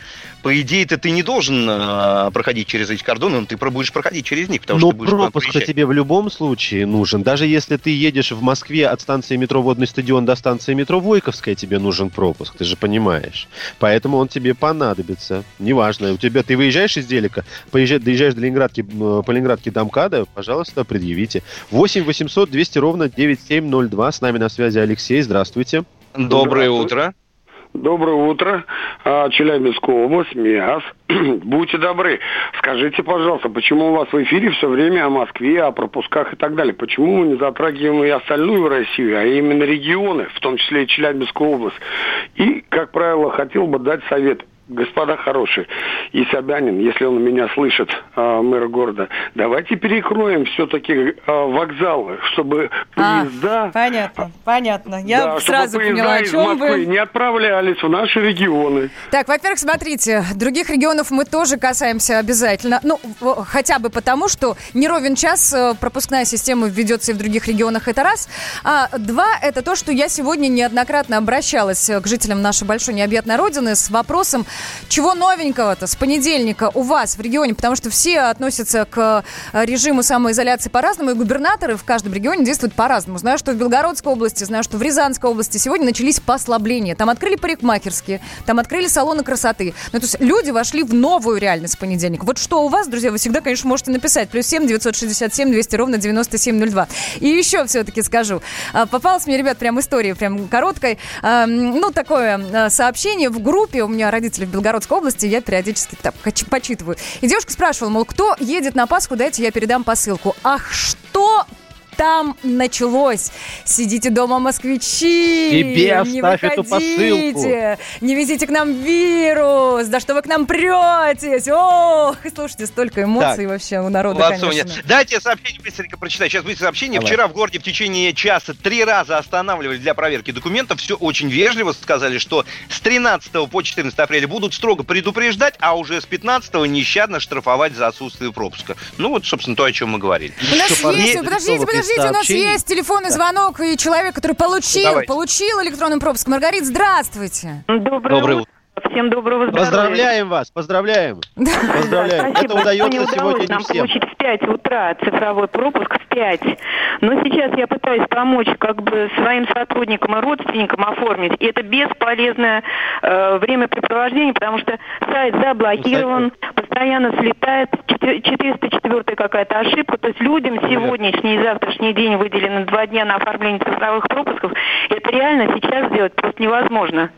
По идее-то ты не должен э, проходить через эти кордоны, но ты будешь проходить через них, потому Но что ты будешь пропуск тебе в любом случае нужен. Даже если ты едешь в Москве от станции метро Водный стадион до станции метро Войковская, тебе нужен пропуск, ты же понимаешь. Поэтому он тебе понадобится. Неважно, у тебя ты выезжаешь из Делика, поезжай, доезжаешь до Ленинградки, э, по Ленинградке до МКАДа, пожалуйста, предъявите. 8 800 200 ровно 9702. С нами на связи Алексей. Здравствуйте. Доброе утро. Доброе утро. А, Челябинская область, МИАС. Будьте добры, скажите, пожалуйста, почему у вас в эфире все время о Москве, о пропусках и так далее? Почему мы не затрагиваем и остальную Россию, а именно регионы, в том числе и Челябинскую область? И, как правило, хотел бы дать совет. Господа хорошие, и Собянин, если он меня слышит, а, мэр города, давайте перекроем все-таки а, вокзалы, чтобы А, поезда понятно, понятно. Я да, сразу поняла, о из чем Москвы вы. не отправлялись в наши регионы. Так, во-первых, смотрите, других регионов мы тоже касаемся обязательно. Ну, хотя бы потому, что не ровен час э, пропускная система введется и в других регионах, это раз. А два, это то, что я сегодня неоднократно обращалась э, к жителям нашей большой необъятной родины с вопросом, чего новенького-то с понедельника у вас в регионе, потому что все относятся к э, режиму самоизоляции по-разному, и губернаторы в каждом регионе действуют по-разному. Знаю, что в Белгородской области, знаю, что в Рязанской области сегодня начались послабления. Там открыли парикмахерские, там открыли салоны красоты. Ну, то есть люди вошли в новую реальность в понедельник. Вот что у вас, друзья, вы всегда, конечно, можете написать. Плюс 7 967 200 ровно 9702. И еще все-таки скажу. А, Попалась мне, ребят, прям история, прям короткой. А, м, Ну, такое а, сообщение в группе. У меня родители Белгородской области, я периодически так поч- почитываю. И девушка спрашивала, мол, кто едет на Пасху, дайте я передам посылку. Ах, что там началось. Сидите дома, москвичи. Тебе не выходите, посылку. Не везите к нам вирус. Да что вы к нам претесь? Ох, слушайте, столько эмоций Так. вообще у народа, Молодцоня. конечно. Дайте сообщение быстренько прочитаю. Сейчас быстрое сообщение. Давай. Вчера в городе в течение часа три раза останавливали для проверки документов. Все очень вежливо сказали, что с 13 по 14 апреля будут строго предупреждать, а уже с 15 нещадно штрафовать за отсутствие пропуска. Ну вот, собственно, то, о чем мы говорили. У нас есть, подождите, из подождите, у нас есть телефонный звонок и человек, который получил, Давайте. получил электронный пропуск. Маргарит, здравствуйте. Доброе, Доброе утро. Всем доброго здоровья. Поздравляем вас, поздравляем. Поздравляем. Спасибо. Это удается сегодня нам не всем. получить в 5 утра цифровой пропуск в 5. Но сейчас я пытаюсь помочь как бы своим сотрудникам и родственникам оформить. И это бесполезное э, времяпрепровождение, потому что сайт заблокирован, постоянно слетает, Четы- 404 какая-то ошибка. То есть людям сегодняшний и завтрашний день выделены два дня на оформление цифровых пропусков. Это реально сейчас сделать просто невозможно.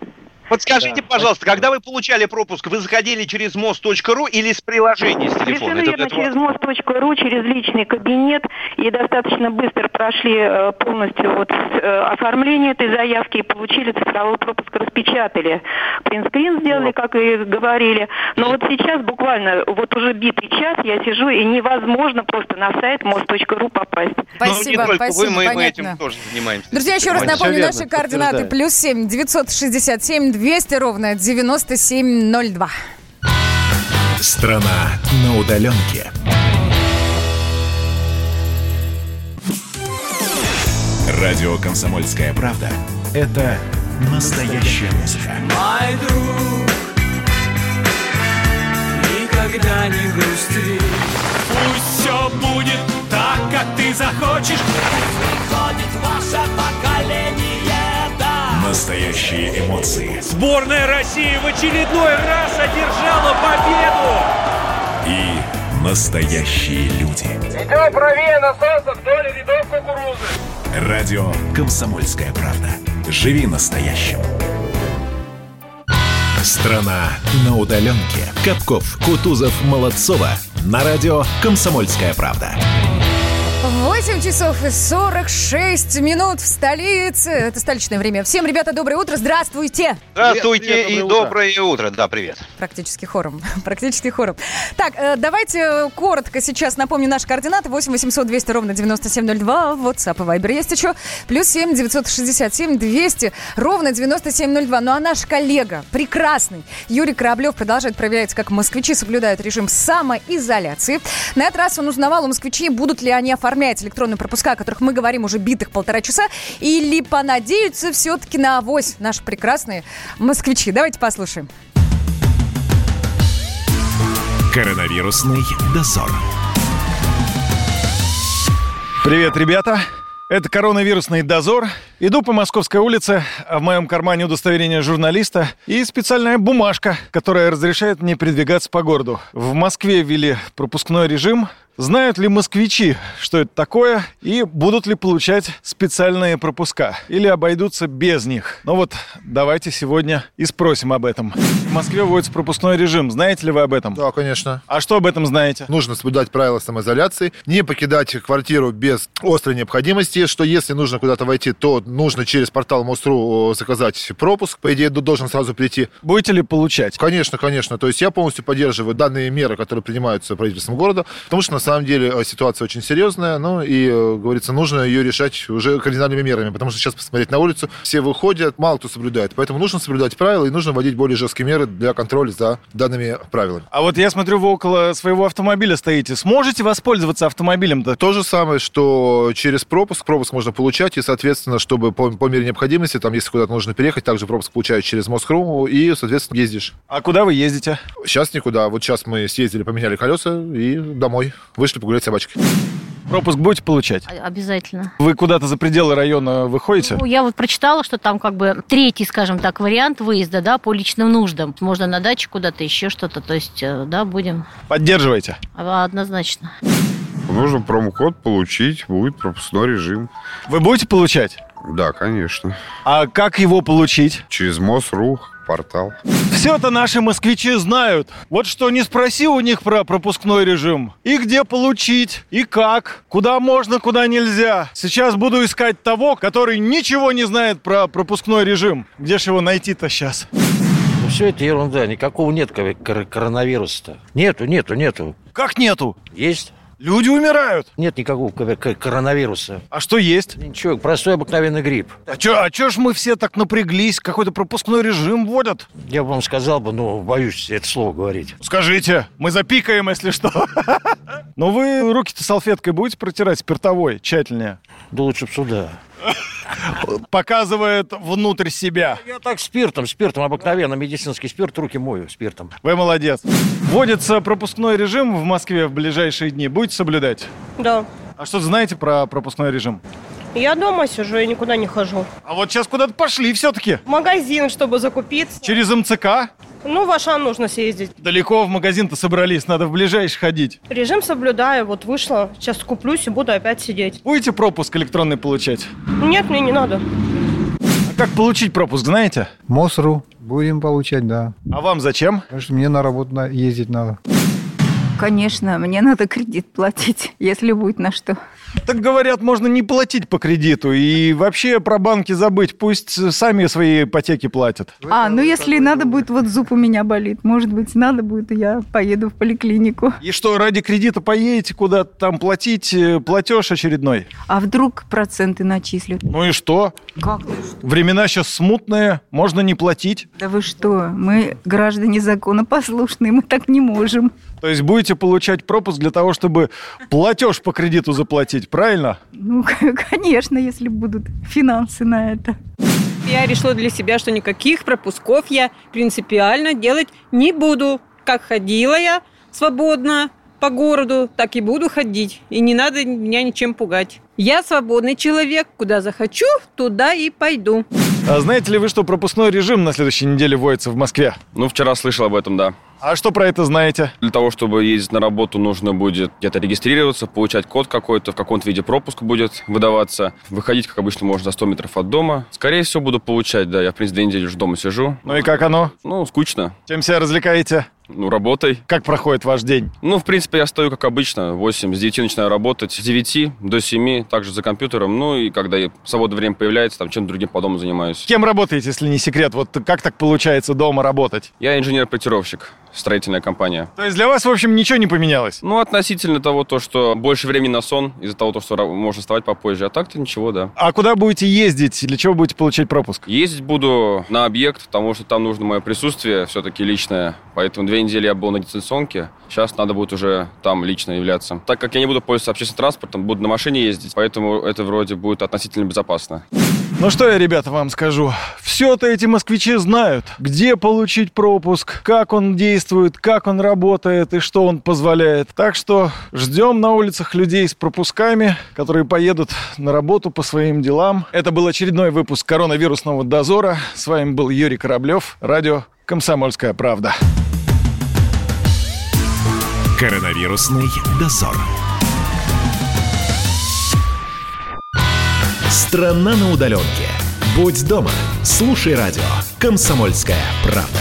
Подскажите, пожалуйста, когда вы получали пропуск, вы заходили через мост.ру или с приложения с телефона? Совершенно верно, это через мост.ру, через личный кабинет и достаточно быстро прошли э, полностью вот, э, оформление этой заявки и получили цифровой пропуск, распечатали. Принтскрин сделали, как и говорили. Но вот сейчас буквально вот уже битый час я сижу и невозможно просто на сайт мост.ру попасть. Ну, не только вы, мы, мы этим тоже занимаемся. Друзья, еще раз напомню наши координаты. Плюс семь девятьсот шестьдесят семь двести ровно девяносто семь ноль два. Страна на удаленке. Радио «Комсомольская правда» — это настоящая музыка. Мой друг, никогда не грусти. Пусть все будет так, как ты захочешь. Приходит ваше поколение, да. Настоящие эмоции Сборная России в очередной раз одержала победу. и настоящие люди. Идем правее на солнце вдоль рядов кукурузы. Радио «Комсомольская правда». Живи настоящим. Страна на удаленке. Капков, Кутузов, Молодцова. На радио «Комсомольская правда». 8 часов и 46 минут в столице. Это столичное время. Всем, ребята, доброе утро. Здравствуйте. Здравствуйте Привет, и доброе утро. доброе утро. Да, привет. Практически хором. Практически хором. Так, э, давайте э, коротко сейчас напомню наши координаты. 8 800 200 ровно 9702. WhatsApp и Viber есть еще. Плюс 7 967 200 ровно 9702. Ну а наш коллега, прекрасный Юрий Кораблев продолжает проверять, как москвичи соблюдают режим самоизоляции. На этот раз он узнавал у москвичей, будут ли они оформлять электронные пропуска, о которых мы говорим уже битых полтора часа, или понадеются все-таки на авось наши прекрасные москвичи. Давайте послушаем. Коронавирусный дозор. Привет, ребята! Это коронавирусный дозор. Иду по Московской улице, а в моем кармане удостоверение журналиста и специальная бумажка, которая разрешает мне передвигаться по городу. В Москве ввели пропускной режим. Знают ли москвичи, что это такое, и будут ли получать специальные пропуска, или обойдутся без них? Ну вот, давайте сегодня и спросим об этом. В Москве вводится пропускной режим. Знаете ли вы об этом? Да, конечно. А что об этом знаете? Нужно соблюдать правила самоизоляции, не покидать квартиру без острой необходимости, что если нужно куда-то войти, то нужно через портал МОСРУ заказать пропуск. По идее, должен сразу прийти. Будете ли получать? Конечно, конечно. То есть я полностью поддерживаю данные меры, которые принимаются правительством города, потому что на самом деле э, ситуация очень серьезная, ну и, э, говорится, нужно ее решать уже кардинальными мерами, потому что сейчас посмотреть на улицу, все выходят, мало кто соблюдает, поэтому нужно соблюдать правила и нужно вводить более жесткие меры для контроля за данными правилами. А вот я смотрю, вы около своего автомобиля стоите. Сможете воспользоваться автомобилем-то? То же самое, что через пропуск. Пропуск можно получать, и, соответственно, чтобы по, по мере необходимости, там, если куда-то нужно переехать, также пропуск получаешь через Москру, и, соответственно, ездишь. А куда вы ездите? Сейчас никуда. Вот сейчас мы съездили, поменяли колеса и домой. Вышли погулять с собачкой. Пропуск будете получать? Обязательно. Вы куда-то за пределы района выходите? Ну, я вот прочитала, что там как бы третий, скажем так, вариант выезда, да, по личным нуждам. Можно на даче куда-то, еще что-то. То есть, э, да, будем Поддерживаете? А, однозначно. Нужно промокод получить, будет пропускной режим. Вы будете получать? Да, конечно. А как его получить? Через МОСРУ. портал. Все-то наши москвичи знают. Вот что не спроси у них про пропускной режим. И где получить, и как, куда можно, куда нельзя. Сейчас буду искать того, который ничего не знает про пропускной режим. Где ж его найти-то сейчас? Ну, все это ерунда, никакого нет кор- кор- коронавируса-то. Нету, нету, нету. Как нету? Есть. Люди умирают. Нет никакого кор- кор- коронавируса. А что есть? Ничего, простой обыкновенный грипп. А чё, а чё ж мы все так напряглись? Какой-то пропускной режим вводят? Я бы вам сказал бы, но боюсь это слово говорить. Скажите, мы запикаем, если что. Но вы руки-то салфеткой будете протирать спиртовой тщательнее? Да лучше б сюда. Показывает внутрь себя. Я так спиртом, спиртом обыкновенно, медицинский спирт, руки мою спиртом. Вы молодец. Вводится пропускной режим в Москве в ближайшие дни. Будете соблюдать? Да. А что знаете про пропускной режим? Я дома сижу, я никуда не хожу. А вот сейчас куда-то пошли все-таки. В магазин, чтобы закупиться. Через МЦК? Ну, в Ашан нужно съездить. Далеко в магазин-то собрались, надо в ближайший ходить. Режим соблюдаю, вот вышла, сейчас куплюсь и буду опять сидеть. Будете пропуск электронный получать? Нет, мне не надо. А как получить пропуск, знаете? МОСРУ будем получать, да. А вам зачем? Потому что мне на работу ездить надо. Конечно, мне надо кредит платить, если будет на что. Так говорят, можно не платить по кредиту и вообще про банки забыть. Пусть сами свои ипотеки платят. А, ну если надо будет, вот зуб у меня болит, может быть, надо будет, и я поеду в поликлинику. И что, ради кредита поедете куда-то там платить э, платеж очередной? А вдруг проценты начислят? Ну и что? Как? Времена сейчас смутные, можно не платить. Да вы что, мы граждане законопослушные, мы так не можем. То есть будете получать пропуск для того, чтобы платеж по кредиту заплатить, правильно? Ну, конечно, если будут финансы на это. Я решила для себя, что никаких пропусков я принципиально делать не буду. Как ходила я свободно по городу, так и буду ходить. И не надо меня ничем пугать. Я свободный человек. Куда захочу, туда и пойду. А знаете ли вы, что пропускной режим на следующей неделе вводится в Москве? Ну, вчера слышал об этом, да. А что про это знаете? Для того, чтобы ездить на работу, нужно будет где-то регистрироваться, получать код какой-то, в каком-то виде пропуск будет выдаваться. Выходить, как обычно, можно за 100 метров от дома. Скорее всего, буду получать, да. Я, в принципе, две недели уже дома сижу. Ну и как оно? Ну, скучно. Чем себя развлекаете? Ну, работай. Как проходит ваш день? Ну, в принципе, я стою, как обычно, 8, с 9 начинаю работать, с 9 до 7, также за компьютером. Ну, и когда свободное время появляется, там чем-то другим по дому занимаюсь. Кем работаете, если не секрет? Вот как так получается дома работать? Я инженер-проектировщик, строительная компания. То есть для вас, в общем, ничего не поменялось? Ну, относительно того, то, что больше времени на сон, из-за того, то, что можно вставать попозже. А так-то ничего, да. А куда будете ездить? Для чего будете получать пропуск? Ездить буду на объект, потому что там нужно мое присутствие все-таки личное. Поэтому две недели я был на дистанционке. Сейчас надо будет уже там лично являться. Так как я не буду пользоваться общественным транспортом, буду на машине ездить, поэтому это вроде будет относительно безопасно. Ну что я, ребята, вам скажу. Все-то эти москвичи знают, где получить пропуск, как он действует, как он работает и что он позволяет. Так что ждем на улицах людей с пропусками, которые поедут на работу по своим делам. Это был очередной выпуск коронавирусного дозора. С вами был Юрий Кораблев, радио «Комсомольская правда». Коронавирусный дозор. Страна на удаленке. Будь дома. Слушай радио. Комсомольская правда.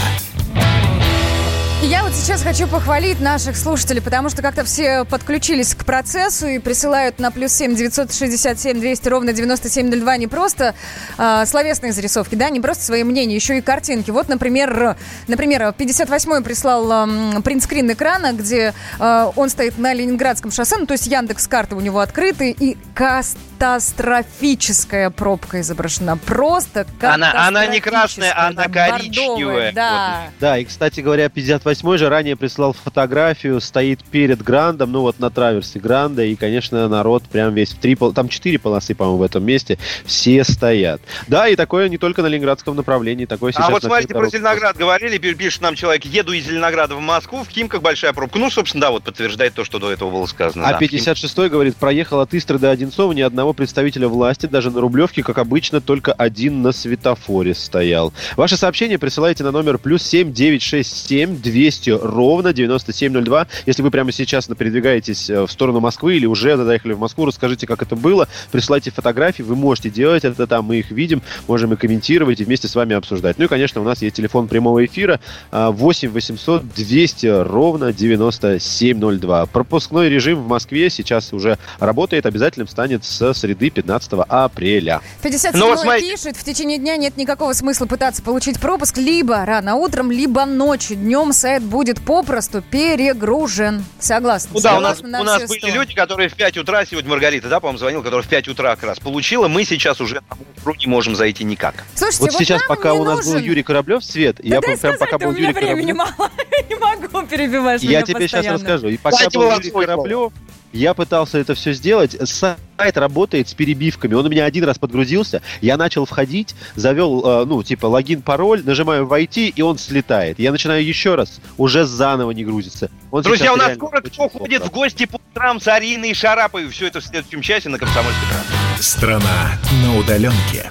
Вот сейчас хочу похвалить наших слушателей, потому что как-то все подключились к процессу и присылают на плюс 7 967 200 ровно 9702 не просто э, словесные зарисовки, да, не просто свои мнения, еще и картинки. Вот, например, например 58-й прислал э, принтскрин экрана, где э, он стоит на Ленинградском шоссе, ну, то есть Яндекс карты у него открыты, и катастрофическая пробка изображена. Просто Она, она не красная, она бордовая, коричневая. Да. Да, и, кстати говоря, 58-й же ранее прислал фотографию, стоит перед Грандом, ну вот на траверсе Гранда, и, конечно, народ прям весь в три, там четыре полосы, по-моему, в этом месте, все стоят. Да, и такое не только на Ленинградском направлении, такое сейчас А вот смотрите, про. Зеленоград говорили, пи- пишет нам человек, еду из Зеленограда в Москву, в Химках большая пробка. Ну, собственно, да, вот подтверждает то, что до этого было сказано. А да. 56-й говорит, проехал от Истры до Одинцова ни одного представителя власти, даже на Рублевке, как обычно, только один на светофоре стоял. Ваши сообщения присылайте на номер плюс 7 967 200 ровно 9702. Если вы прямо сейчас передвигаетесь э, в сторону Москвы или уже доехали в Москву, расскажите, как это было, присылайте фотографии, вы можете делать это там, мы их видим, можем и комментировать, и вместе с вами обсуждать. Ну и, конечно, у нас есть телефон прямого эфира 8 800 200 ровно 9702. Пропускной режим в Москве сейчас уже работает, обязательным станет с среды 15 апреля. 57 ну, вот пишет, в течение дня нет никакого смысла пытаться получить пропуск либо рано утром, либо ночью. Днем сайт будет попросту перегружен. Согласна. Ну да, у нас, у нас были 100. люди, которые в 5 утра, сегодня Маргарита, да, по-моему, звонил, которая в 5 утра как раз получила. Мы сейчас уже на утру не можем зайти никак. Слушайте, вот, вот сейчас, пока у нас нужен... был Юрий Кораблев, Свет, да я прям пока был Юрий Кораблев... мало, не могу перебивать Я тебе сейчас расскажу. И пока был Юрий Кораблев, я пытался это все сделать. Сайт работает с перебивками. Он у меня один раз подгрузился. Я начал входить, завел, э, ну, типа, логин, пароль, нажимаю «Войти», и он слетает. Я начинаю еще раз, уже заново не грузится. Он Друзья, у нас скоро кто ходит в гости по утрам с Ариной и Шараповой. Все это в следующем часе на Комсомольской правде. Страна на удаленке.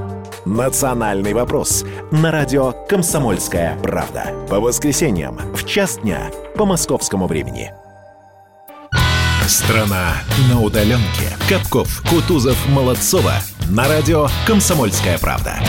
«Национальный вопрос» на радио «Комсомольская правда». По воскресеньям в час дня по московскому времени. Страна на удаленке. Капков, Кутузов, Молодцова. На радио «Комсомольская правда».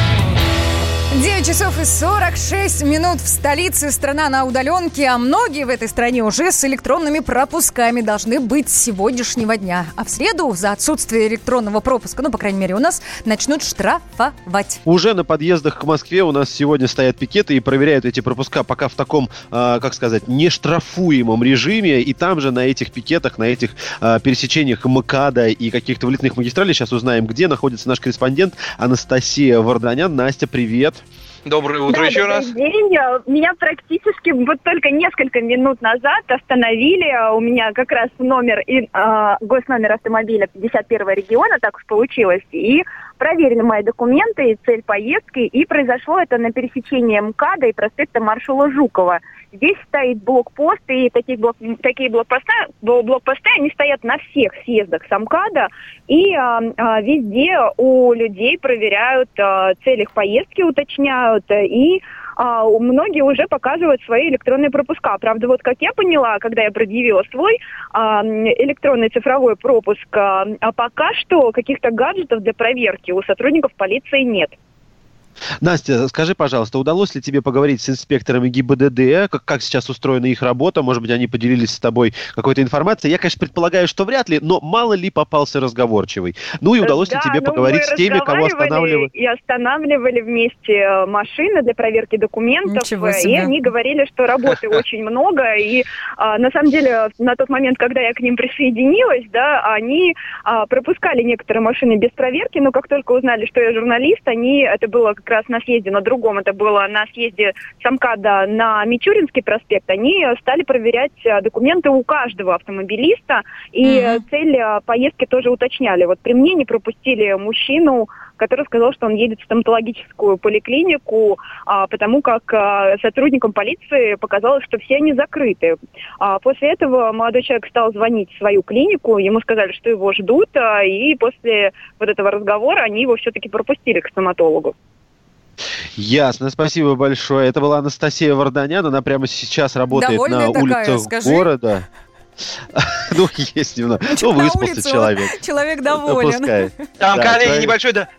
9 часов и 46 минут в столице. Страна на удаленке, а многие в этой стране уже с электронными пропусками должны быть с сегодняшнего дня. А в среду за отсутствие электронного пропуска, ну, по крайней мере, у нас начнут штрафовать. Уже на подъездах к Москве у нас сегодня стоят пикеты и проверяют эти пропуска пока в таком, э, как сказать, нештрафуемом режиме. И там же на этих пикетах, на этих э, пересечениях МКАДа и каких-то вылетных магистралей, сейчас узнаем, где находится наш корреспондент Анастасия Варданян. Настя, привет. Доброе утро да, еще раз. День. Меня практически вот только несколько минут назад остановили. У меня как раз номер, и, э, госномер автомобиля 51 региона, так уж получилось. И проверили мои документы и цель поездки. И произошло это на пересечении МКАДа и проспекта маршала Жукова. Здесь стоит блокпост, и такие, блок, такие блокпосты, блокпосты, они стоят на всех съездах с МКАДа, и а, а, везде у людей проверяют а, цель их поездки, уточняют, и а, многие уже показывают свои электронные пропуска. Правда, вот как я поняла, когда я предъявила свой а, электронный цифровой пропуск, а, а пока что каких-то гаджетов для проверки у сотрудников полиции нет. Настя, скажи, пожалуйста, удалось ли тебе поговорить с инспекторами ГИБДД, как, как сейчас устроена их работа? Может быть, они поделились с тобой какой-то информацией? Я, конечно, предполагаю, что вряд ли, но мало ли попался разговорчивый. Ну и удалось да, ли тебе ну, поговорить с теми, кого останавливали? И останавливали вместе э, машины для проверки документов. И они говорили, что работы очень много. И а, на самом деле, на тот момент, когда я к ним присоединилась, да, они а, пропускали некоторые машины без проверки, но как только узнали, что я журналист, они, это было как раз на съезде, на другом, это было на съезде Самкада на Мичуринский проспект, они стали проверять э, документы у каждого автомобилиста, и mm-hmm. цель э, поездки тоже уточняли. Вот при мне не пропустили мужчину, который сказал, что он едет в стоматологическую поликлинику, а, потому как а, сотрудникам полиции показалось, что все они закрыты. А после этого молодой человек стал звонить в свою клинику, ему сказали, что его ждут, а, и после вот этого разговора они его все-таки пропустили к стоматологу. Ясно, спасибо большое. Это была Анастасия Варданян, она прямо сейчас работает Довольная на такая, улицах скажи. города. Ну, есть немного. Ну, выспался человек. Человек доволен. Там, коллеги,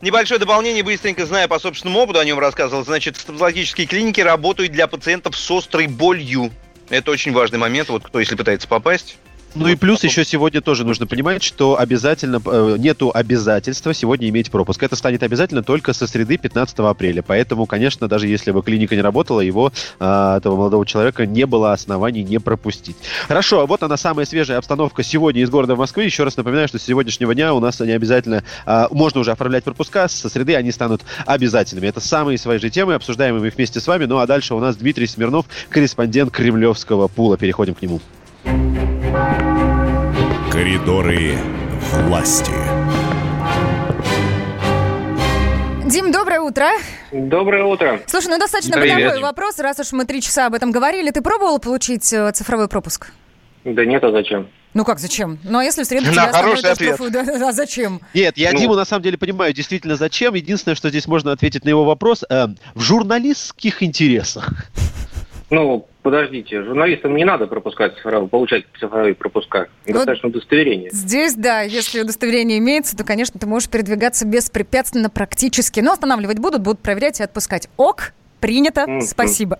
небольшое, дополнение, быстренько зная по собственному опыту, о нем рассказывал. Значит, стоматологические клиники работают для пациентов с острой болью. Это очень важный момент, вот кто, если пытается попасть, ну и плюс еще сегодня тоже нужно понимать, что обязательно э, нету обязательства сегодня иметь пропуск. Это станет обязательно только со среды 15 апреля. Поэтому, конечно, даже если бы клиника не работала, его, э, этого молодого человека, не было оснований не пропустить. Хорошо, вот она самая свежая обстановка сегодня из города Москвы. Еще раз напоминаю, что с сегодняшнего дня у нас не обязательно, э, можно уже оформлять пропуска, со среды они станут обязательными. Это самые свежие темы, обсуждаемые вместе с вами. Ну а дальше у нас Дмитрий Смирнов, корреспондент Кремлевского пула. Переходим к нему. Коридоры власти. Дим, доброе утро. Доброе утро. Слушай, ну достаточно Привет. бытовой вопрос, раз уж мы три часа об этом говорили. Ты пробовал получить э, цифровой пропуск? Да нет, а зачем? Ну как зачем? Ну а если в среду На тебя хороший ответ. оштрафуют, да, а зачем? Нет, я Ну. Диму на самом деле понимаю действительно зачем. Единственное, что здесь можно ответить на его вопрос, э, в журналистских интересах. Ну, подождите, журналистам не надо пропускать цифровые, получать цифровые пропуска. Достаточно удостоверения. Здесь, да, если удостоверение имеется, то, конечно, ты можешь передвигаться беспрепятственно практически. Но останавливать будут, будут проверять и отпускать. Ок, принято, спасибо.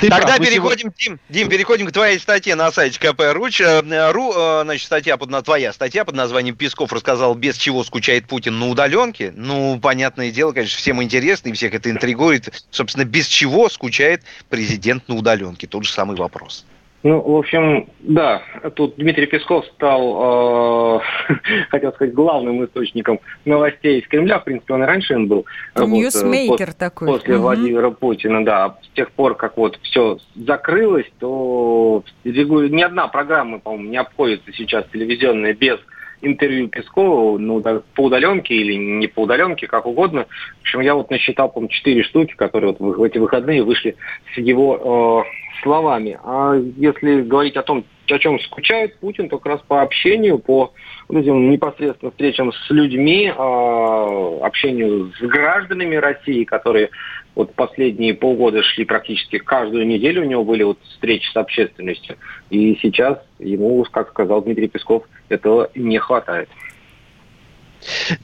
Тогда прав, переходим, Дим, Дим, переходим к твоей статье на сайте КП.ру. Э, ру, э, Значит, статья под, на- твоя статья под названием «Песков рассказал, без чего скучает Путин на удаленке». Ну, понятное дело, конечно, всем интересно, и всех это интригует. Собственно, без чего скучает президент на удаленке? Тот же самый вопрос. Ну, в общем, да, тут Дмитрий Песков стал, э, хотел сказать, главным источником новостей из Кремля. В принципе, он и раньше им был. Вот, э, Ньюсмейкер пос- такой. После Мгм. Владимира Путина, да. С тех пор, как вот все закрылось, то ни одна программа, по-моему, не обходится сейчас телевизионная без интервью Пескову, ну, да, по удаленке или не по удаленке, как угодно. В общем, я вот насчитал, по-моему, четыре штуки, которые вот в эти выходные вышли с его э, словами. А если говорить о том, о чем скучает Путин, то как раз по общению, по вот этим непосредственно встречам с людьми, э, общению с гражданами России, которые вот последние полгода шли практически каждую неделю, у него были вот встречи с общественностью. И сейчас ему, как сказал Дмитрий Песков, этого не хватает.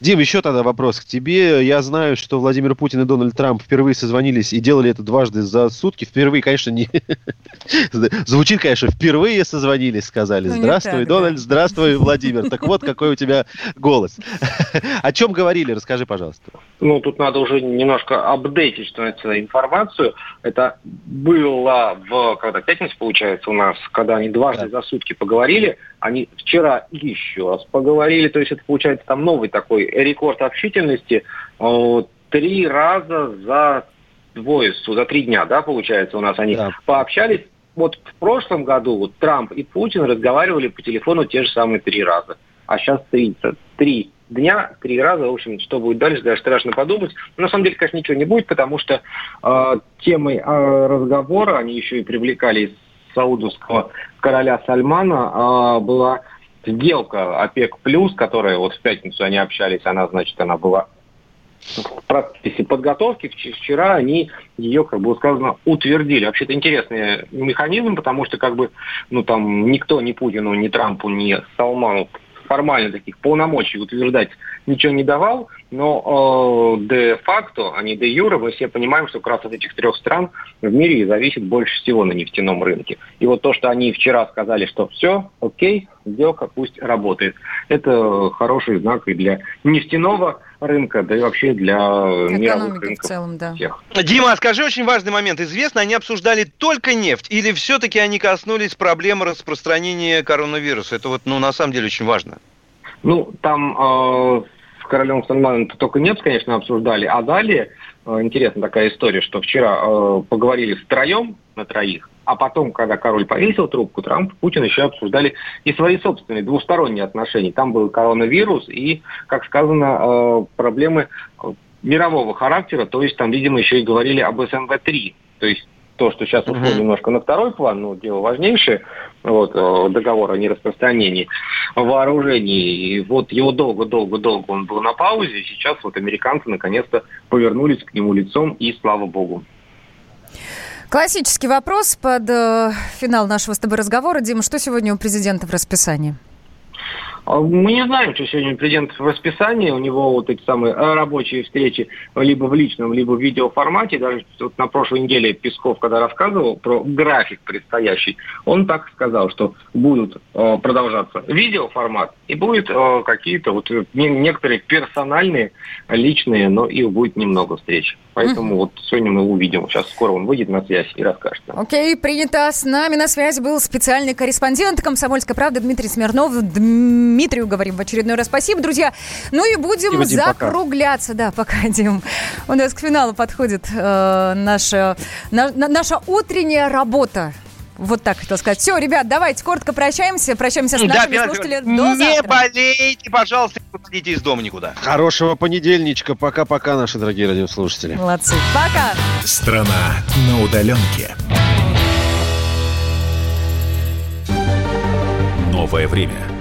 Дим, еще тогда вопрос к тебе. Я знаю, что Владимир Путин и Дональд Трамп впервые созвонились и делали это дважды за сутки. Впервые, конечно, не... Звучит, конечно, впервые созвонились, сказали. Ну, Здравствуй, так, да. Дональд, здравствуй, Владимир. Так вот, какой у тебя голос. О чем говорили? Расскажи, пожалуйста. Ну, тут надо уже немножко апдейтить, что называется, информацию. Это было в, когда пятница, получается, у нас, когда они дважды за сутки поговорили, они вчера еще раз поговорили, то есть это, получается, там новый такой рекорд общительности. Э, Три раза за двое, за три дня, да, получается, у нас они пообщались. Вот в прошлом году вот Трамп и Путин разговаривали по телефону те же самые три раза. А сейчас три, три дня, три раза, в общем, что будет дальше, даже страшно подумать. Но на самом деле, конечно, ничего не будет, потому что э, темой э, разговора, они еще и привлекали из саудовского короля Сальмана, э, была сделка ОПЕК+, которая вот в пятницу они общались, она, значит, она была в процессе подготовки. Вч- Вчера они ее, как было сказано, утвердили. Вообще-то интересный механизм, потому что как бы, ну там никто, ни Путину, ни Трампу, ни Салману формально таких полномочий утверждать ничего не давал, но э, де-факто, а не де-юре, мы все понимаем, что как раз от этих трех стран в мире и зависит больше всего на нефтяном рынке. И вот то, что они вчера сказали, что все, окей, сделка пусть работает, это хороший знак и для нефтяного рынка, да и вообще для мировых Экономики в рынков целом, да. всех. Дима, а скажи очень важный момент. Известно, они обсуждали только нефть или все-таки они коснулись проблемы распространения коронавируса? Это вот, ну, на самом деле очень важно. Ну, там э, с королем Сальманом только нефть, конечно, обсуждали, а далее э, интересная такая история, что вчера э, поговорили втроем на троих, а потом, когда король повесил трубку, Трамп и Путин еще обсуждали и свои собственные двусторонние отношения. Там был коронавирус и, как сказано, э, проблемы э, мирового характера, то есть там, видимо, еще и говорили об СМВ-3, то есть то, что сейчас ушло немножко на второй план, ну, дело важнейшее, вот, э, договор о нераспространении вооружений. И вот его долго-долго-долго он был на паузе, и сейчас вот американцы наконец-то повернулись к нему лицом, и слава богу. Классический вопрос под э, финал нашего с тобой разговора. Дима, что сегодня у президента в расписании? А Мы не знаем, что сегодня президент в расписании. У него вот эти самые э, рабочие встречи либо в личном, либо в видеоформате. Даже вот на прошлой неделе Песков, когда рассказывал про график предстоящий, он так сказал, что будут э, продолжаться видеоформат и будет э, какие-то вот не- некоторые персональные, личные, но их будет немного встреч. Поэтому вот сегодня мы увидим. Сейчас скоро он выйдет на связь и расскажет. Окей, принято. С нами на связи был специальный корреспондент «Комсомольской правды» Дмитрий Смирнов. Дмитрию говорим в очередной раз спасибо, друзья. Ну и будем Спасибо, Дим, пока. закругляться. Да, пока, Дим. У нас к финалу подходит э, наша, на- на- наша утренняя работа. Вот так хотел сказать. Все, ребят, давайте коротко прощаемся. Прощаемся с Да, нашими Петр слушателями. До Не завтра. болейте, пожалуйста, не выходите из дома никуда. Хорошего понедельничка. Пока-пока, наши дорогие радиослушатели. Молодцы. Пока. Страна на удаленке. Новое время